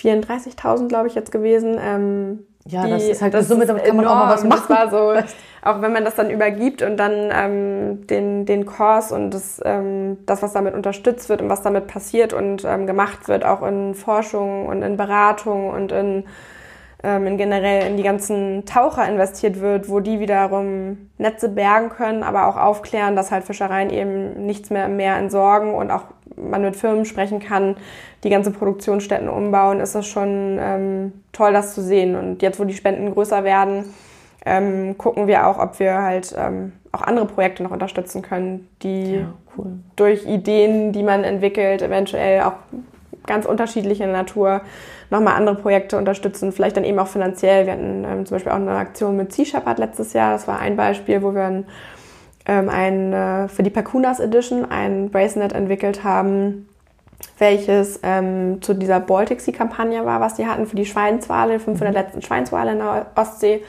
S2: 34.000, glaube ich, jetzt gewesen. Ähm,
S1: ja, die, das ist halt das Summe, damit kann man enorm. auch mal was machen.
S2: Das war so, auch wenn man das dann übergibt und dann ähm, den, den Kurs und das, ähm, das, was damit unterstützt wird und was damit passiert und ähm, gemacht wird, auch in Forschung und in Beratung und in ähm, in generell in die ganzen Taucher investiert wird, wo die wiederum Netze bergen können, aber auch aufklären, dass halt Fischereien eben nichts mehr im Meer entsorgen und auch man mit Firmen sprechen kann, die ganze Produktionsstätten umbauen, ist das schon ähm, toll, das zu sehen. Und jetzt, wo die Spenden größer werden, ähm, gucken wir auch, ob wir halt ähm, auch andere Projekte noch unterstützen können, die ja, cool. durch Ideen, die man entwickelt, eventuell auch ganz unterschiedliche Natur, nochmal andere Projekte unterstützen, vielleicht dann eben auch finanziell. Wir hatten ähm, zum Beispiel auch eine Aktion mit Sea Shepherd letztes Jahr. Das war ein Beispiel, wo wir ein, ähm, ein, äh, für die Pakunas Edition ein Bracelet entwickelt haben, welches ähm, zu dieser Baltic Sea Kampagne war, was die hatten für die Schweinswale, 500 mhm. letzten Schweinswale in der Ostsee.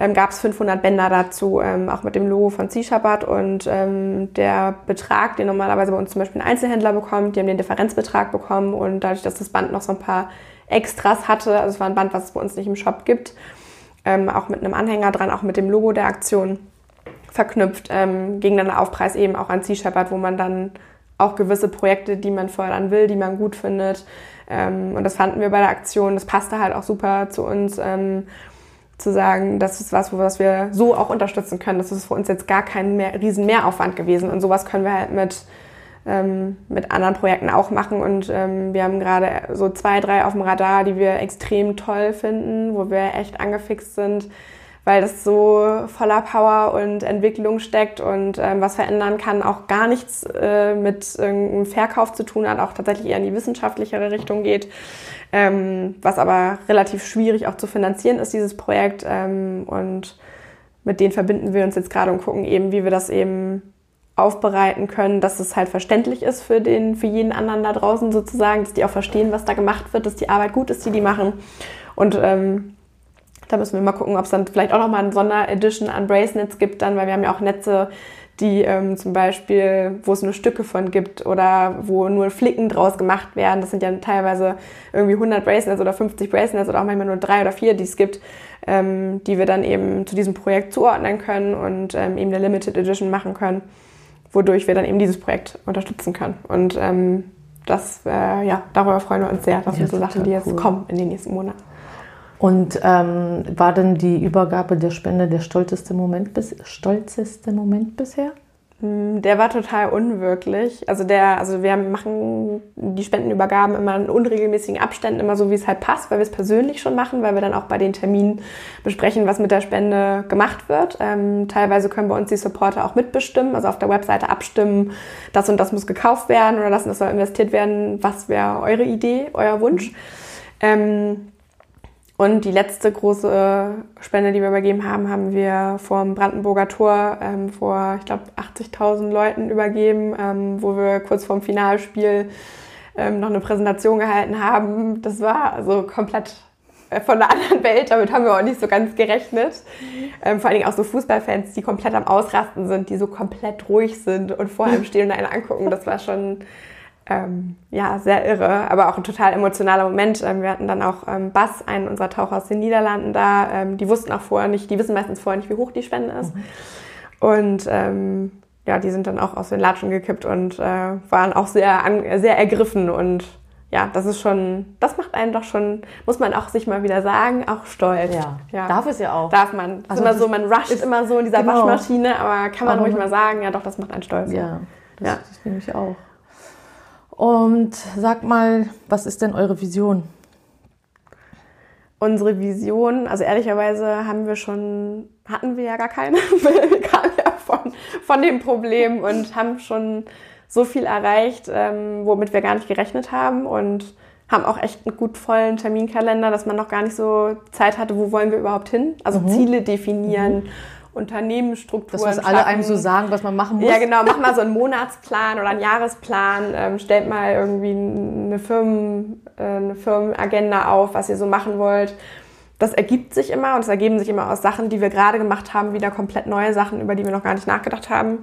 S2: Ähm, gab es 500 Bänder dazu, ähm, auch mit dem Logo von Shepherd und ähm, der Betrag, den normalerweise bei uns zum Beispiel ein Einzelhändler bekommt, die haben den Differenzbetrag bekommen und dadurch, dass das Band noch so ein paar Extras hatte. Also es war ein Band, was es bei uns nicht im Shop gibt. Ähm, auch mit einem Anhänger dran, auch mit dem Logo der Aktion verknüpft, ähm, gegen den Aufpreis eben auch an Shepherd, wo man dann auch gewisse Projekte, die man fördern will, die man gut findet. Ähm, und das fanden wir bei der Aktion. Das passte halt auch super zu uns, ähm, zu sagen, das ist was, was wir so auch unterstützen können. Das ist für uns jetzt gar kein mehr, riesen Mehraufwand gewesen. Und sowas können wir halt mit ähm, mit anderen Projekten auch machen. Und ähm, wir haben gerade so zwei, drei auf dem Radar, die wir extrem toll finden, wo wir echt angefixt sind, weil das so voller Power und Entwicklung steckt und ähm, was verändern kann, auch gar nichts äh, mit irgendeinem Verkauf zu tun hat, auch tatsächlich eher in die wissenschaftlichere Richtung geht. Ähm, was aber relativ schwierig auch zu finanzieren ist, dieses Projekt. Ähm, und mit denen verbinden wir uns jetzt gerade und gucken eben, wie wir das eben aufbereiten können, dass es halt verständlich ist für, den, für jeden anderen da draußen sozusagen, dass die auch verstehen, was da gemacht wird, dass die Arbeit gut ist, die die machen. Und ähm, da müssen wir mal gucken, ob es dann vielleicht auch nochmal eine Sonderedition an Bracelets gibt, dann, weil wir haben ja auch Netze, die ähm, zum Beispiel, wo es nur Stücke von gibt oder wo nur Flicken draus gemacht werden. Das sind ja teilweise irgendwie 100 Bracelets oder 50 Bracelets oder auch manchmal nur drei oder vier, die es gibt, ähm, die wir dann eben zu diesem Projekt zuordnen können und ähm, eben eine Limited Edition machen können wodurch wir dann eben dieses Projekt unterstützen können. Und ähm, das, äh, ja, darüber freuen wir uns sehr. Das ja, sind so Sachen, die jetzt cool. kommen in den nächsten Monaten.
S1: Und ähm, war denn die Übergabe der Spende der stolzeste Moment, bis, stolzeste Moment bisher?
S2: Hm, der war total unwirklich. Also der, also wir machen die Spendenübergaben immer in unregelmäßigen Abständen, immer so wie es halt passt, weil wir es persönlich schon machen, weil wir dann auch bei den Terminen besprechen, was mit der Spende gemacht wird. Ähm, teilweise können bei uns die Supporter auch mitbestimmen, also auf der Webseite abstimmen, das und das muss gekauft werden oder das und das soll investiert werden. Was wäre eure Idee, euer Wunsch? Ähm, und die letzte große Spende, die wir übergeben haben, haben wir vom Brandenburger Tor ähm, vor, ich glaube, 80.000 Leuten übergeben, ähm, wo wir kurz vorm Finalspiel ähm, noch eine Präsentation gehalten haben. Das war also komplett äh, von einer anderen <laughs> Welt, damit haben wir auch nicht so ganz gerechnet. Ähm, vor allen Dingen auch so Fußballfans, die komplett am Ausrasten sind, die so komplett ruhig sind und vor einem stehen und einen angucken. Das war schon ähm, ja, sehr irre, aber auch ein total emotionaler Moment. Ähm, wir hatten dann auch ähm, Bass, einen unserer Taucher aus den Niederlanden da. Ähm, die wussten auch vorher nicht, die wissen meistens vorher nicht, wie hoch die Spende ist. Mhm. Und ähm, ja, die sind dann auch aus den Latschen gekippt und äh, waren auch sehr, sehr ergriffen und ja, das ist schon, das macht einen doch schon, muss man auch sich mal wieder sagen, auch stolz.
S1: Ja, ja. darf es ja auch.
S2: Darf man. Also immer so, man rusht immer so in dieser genau. Waschmaschine, aber kann man aber ruhig mal sagen, ja doch, das macht einen stolz.
S1: Ja, das, ja. das nehme ich auch. Und sag mal, was ist denn eure Vision?
S2: Unsere Vision, also ehrlicherweise haben wir schon, hatten wir ja gar keine. <laughs> wir kamen ja von, von dem Problem und haben schon so viel erreicht, ähm, womit wir gar nicht gerechnet haben und haben auch echt einen gut vollen Terminkalender, dass man noch gar nicht so Zeit hatte, wo wollen wir überhaupt hin? Also mhm. Ziele definieren. Mhm Unternehmensstrukturen.
S1: Das, was alle einem so sagen, was man machen muss.
S2: Ja, genau. Mach mal so einen Monatsplan oder einen Jahresplan. Ähm, stellt mal irgendwie eine, Firmen, äh, eine Firmenagenda auf, was ihr so machen wollt. Das ergibt sich immer und es ergeben sich immer aus Sachen, die wir gerade gemacht haben, wieder komplett neue Sachen, über die wir noch gar nicht nachgedacht haben.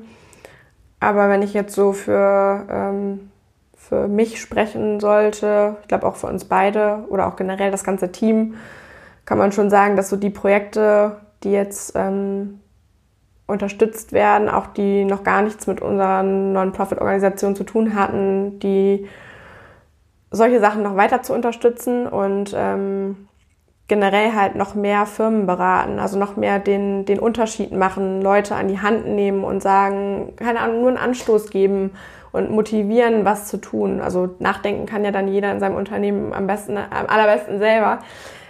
S2: Aber wenn ich jetzt so für, ähm, für mich sprechen sollte, ich glaube auch für uns beide oder auch generell das ganze Team, kann man schon sagen, dass so die Projekte, die jetzt ähm, unterstützt werden, auch die noch gar nichts mit unserer Non-Profit-Organisation zu tun hatten, die solche Sachen noch weiter zu unterstützen und ähm, generell halt noch mehr Firmen beraten, also noch mehr den, den Unterschied machen, Leute an die Hand nehmen und sagen, keine Ahnung, nur einen Anstoß geben und motivieren, was zu tun. Also nachdenken kann ja dann jeder in seinem Unternehmen am besten, am allerbesten selber.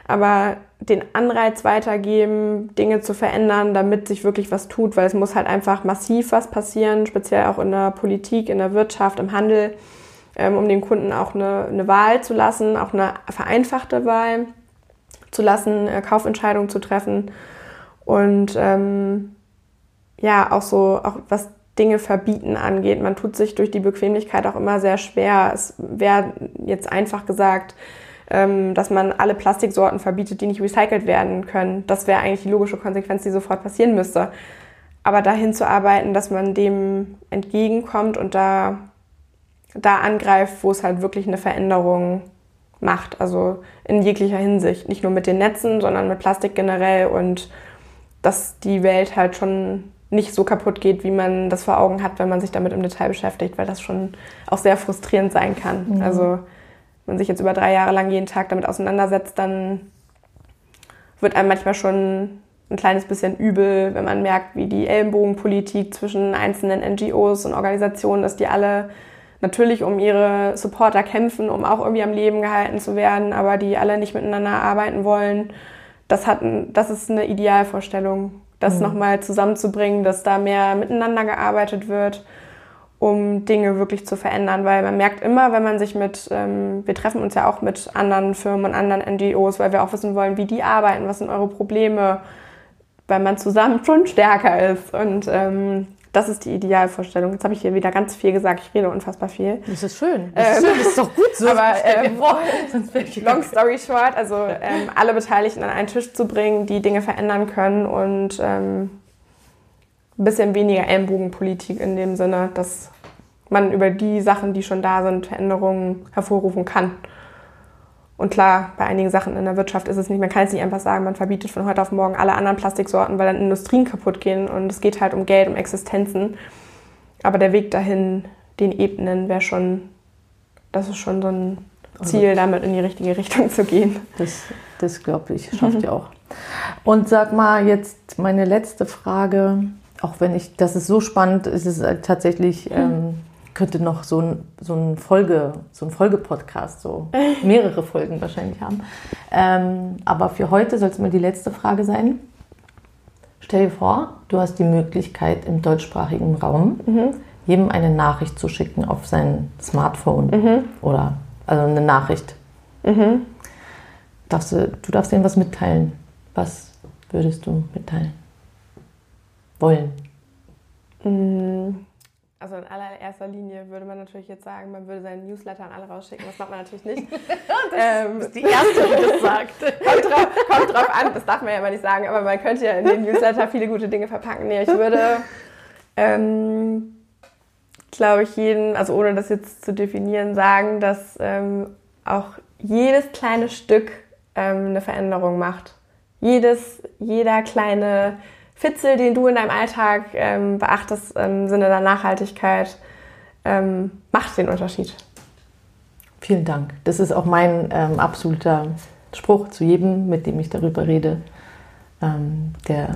S2: Aber den Anreiz weitergeben, Dinge zu verändern, damit sich wirklich was tut, weil es muss halt einfach massiv was passieren, speziell auch in der Politik, in der Wirtschaft, im Handel, ähm, um den Kunden auch eine, eine Wahl zu lassen, auch eine vereinfachte Wahl zu lassen, äh, Kaufentscheidungen zu treffen und ähm, ja, auch so, auch was Dinge verbieten angeht. Man tut sich durch die Bequemlichkeit auch immer sehr schwer. Es wäre jetzt einfach gesagt, dass man alle Plastiksorten verbietet, die nicht recycelt werden können. Das wäre eigentlich die logische Konsequenz, die sofort passieren müsste. Aber dahin zu arbeiten, dass man dem entgegenkommt und da, da angreift, wo es halt wirklich eine Veränderung macht. Also in jeglicher Hinsicht. Nicht nur mit den Netzen, sondern mit Plastik generell und dass die Welt halt schon nicht so kaputt geht, wie man das vor Augen hat, wenn man sich damit im Detail beschäftigt, weil das schon auch sehr frustrierend sein kann. Mhm. Also man sich jetzt über drei Jahre lang jeden Tag damit auseinandersetzt, dann wird einem manchmal schon ein kleines bisschen übel, wenn man merkt, wie die Ellenbogenpolitik zwischen einzelnen NGOs und Organisationen ist, die alle natürlich um ihre Supporter kämpfen, um auch irgendwie am Leben gehalten zu werden, aber die alle nicht miteinander arbeiten wollen. Das, hat, das ist eine Idealvorstellung, das mhm. nochmal zusammenzubringen, dass da mehr miteinander gearbeitet wird um Dinge wirklich zu verändern, weil man merkt immer, wenn man sich mit, ähm, wir treffen uns ja auch mit anderen Firmen und anderen NGOs, weil wir auch wissen wollen, wie die arbeiten, was sind eure Probleme, weil man zusammen schon stärker ist und ähm, das ist die Idealvorstellung. Jetzt habe ich hier wieder ganz viel gesagt. Ich rede unfassbar viel.
S1: Das ist schön. Das, ist, ähm, das ist doch gut so. <laughs>
S2: Aber <laughs> ähm, <laughs> long story short, also ähm, alle Beteiligten an einen Tisch zu bringen, die Dinge verändern können und ähm, ein bisschen weniger Ellenbogenpolitik in dem Sinne, dass man über die Sachen, die schon da sind, Veränderungen hervorrufen kann. Und klar, bei einigen Sachen in der Wirtschaft ist es nicht, man kann jetzt nicht einfach sagen, man verbietet von heute auf morgen alle anderen Plastiksorten, weil dann Industrien kaputt gehen und es geht halt um Geld, um Existenzen. Aber der Weg dahin, den Ebenen, wäre schon, das ist schon so ein Ziel, damit in die richtige Richtung zu gehen.
S1: Das, das glaube ich, schafft mhm. ihr auch. Und sag mal jetzt meine letzte Frage auch wenn ich, das ist so spannend, ist es halt tatsächlich, ähm, könnte noch so ein, so ein Folge, so ein Folgepodcast, so <laughs> mehrere Folgen wahrscheinlich haben. Ähm, aber für heute soll es mal die letzte Frage sein. Stell dir vor, du hast die Möglichkeit im deutschsprachigen Raum mhm. jedem eine Nachricht zu schicken auf sein Smartphone mhm. oder also eine Nachricht. Mhm. Darfst du, du darfst denen was mitteilen. Was würdest du mitteilen? Wollen?
S2: Mm, also in allererster Linie würde man natürlich jetzt sagen, man würde seinen Newsletter an alle rausschicken. Das macht man natürlich nicht. <laughs>
S1: das ähm, ist die Erste, die das sagt. <laughs>
S2: kommt, drauf, kommt drauf an, das darf man ja immer nicht sagen, aber man könnte ja in den Newsletter viele gute Dinge verpacken. Nee, ich würde, ähm, glaube ich, jeden, also ohne das jetzt zu definieren, sagen, dass ähm, auch jedes kleine Stück ähm, eine Veränderung macht. Jedes, jeder kleine Fitzel, den du in deinem Alltag ähm, beachtest im Sinne der Nachhaltigkeit, ähm, macht den Unterschied.
S1: Vielen Dank. Das ist auch mein ähm, absoluter Spruch zu jedem, mit dem ich darüber rede, ähm, der,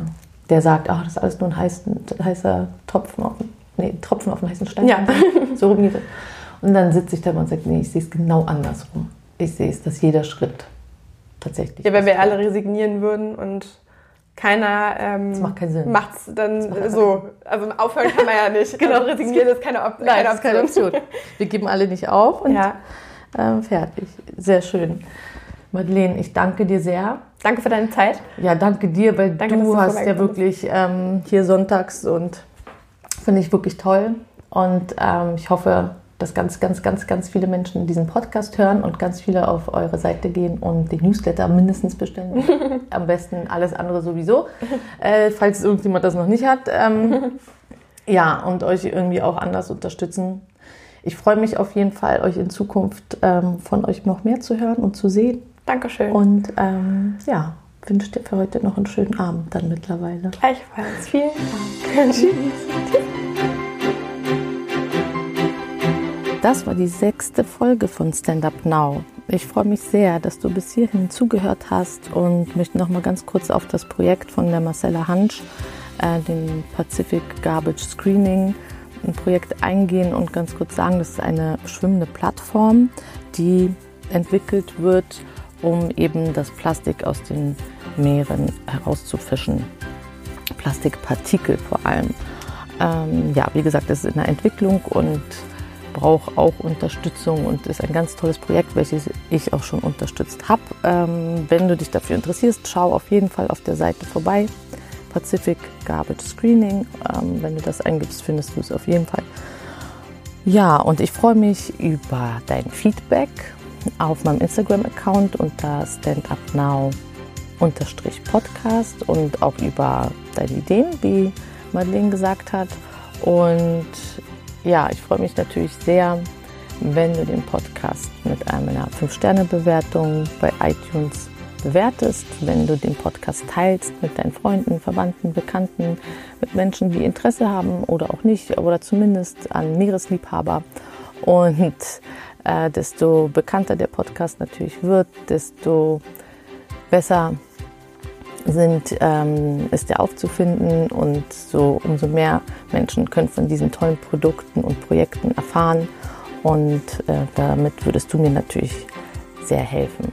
S1: der sagt, ach, das ist alles nur ein heiß, heißer Tropfen auf, nee, Tropfen auf einen heißen Stein. Ja. <laughs> So rum geht es. Und dann sitze ich da und sage, nee, ich sehe es genau andersrum. Ich sehe es, dass jeder Schritt tatsächlich.
S2: Ja, wenn wir alle resignieren würden und keiner ähm,
S1: das macht keinen Sinn.
S2: Macht es dann so. Also aufhören kann man ja nicht. <laughs> genau, also resignieren ist keine, Op Nein, keine Option. Ist keine Option.
S1: Wir geben alle nicht auf und ja. ähm, fertig. Sehr schön. Madeleine, ich danke dir sehr.
S2: Danke für deine Zeit.
S1: Ja, danke dir, weil danke, du hast ja wirklich ähm, hier sonntags und finde ich wirklich toll. Und ähm, ich hoffe, dass ganz, ganz, ganz, ganz viele Menschen diesen Podcast hören und ganz viele auf eure Seite gehen und den Newsletter mindestens bestellen. <laughs> Am besten alles andere sowieso, äh, falls irgendjemand das noch nicht hat. Ähm, <laughs> ja, und euch irgendwie auch anders unterstützen. Ich freue mich auf jeden Fall, euch in Zukunft ähm, von euch noch mehr zu hören und zu sehen.
S2: Dankeschön.
S1: Und ähm, ja, wünsche dir für heute noch einen schönen Abend dann mittlerweile.
S2: Gleichfalls. Vielen Dank. <laughs> Tschüss.
S1: Das war die sechste Folge von Stand Up Now. Ich freue mich sehr, dass du bis hierhin zugehört hast und möchte noch mal ganz kurz auf das Projekt von der Marcella Hansch, äh, dem Pacific Garbage Screening, ein Projekt eingehen und ganz kurz sagen, das ist eine schwimmende Plattform, die entwickelt wird, um eben das Plastik aus den Meeren herauszufischen. Plastikpartikel vor allem. Ähm, ja, wie gesagt, das ist in der Entwicklung und braucht auch Unterstützung und ist ein ganz tolles Projekt, welches ich auch schon unterstützt habe. Ähm, wenn du dich dafür interessierst, schau auf jeden Fall auf der Seite vorbei. Pacific Garbage Screening. Ähm, wenn du das eingibst, findest du es auf jeden Fall. Ja, und ich freue mich über dein Feedback auf meinem Instagram-Account unter standupnow-podcast und auch über deine Ideen, wie Madeleine gesagt hat. Und ja, ich freue mich natürlich sehr, wenn du den Podcast mit einer 5-Sterne-Bewertung bei iTunes bewertest, wenn du den Podcast teilst mit deinen Freunden, Verwandten, Bekannten, mit Menschen, die Interesse haben oder auch nicht, oder zumindest an Meeresliebhaber. Und äh, desto bekannter der Podcast natürlich wird, desto besser sind, ähm, ist er aufzufinden und so umso mehr Menschen können von diesen tollen Produkten und Projekten erfahren und äh, damit würdest du mir natürlich sehr helfen.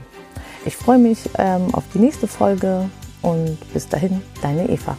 S1: Ich freue mich ähm, auf die nächste Folge und bis dahin, deine Eva.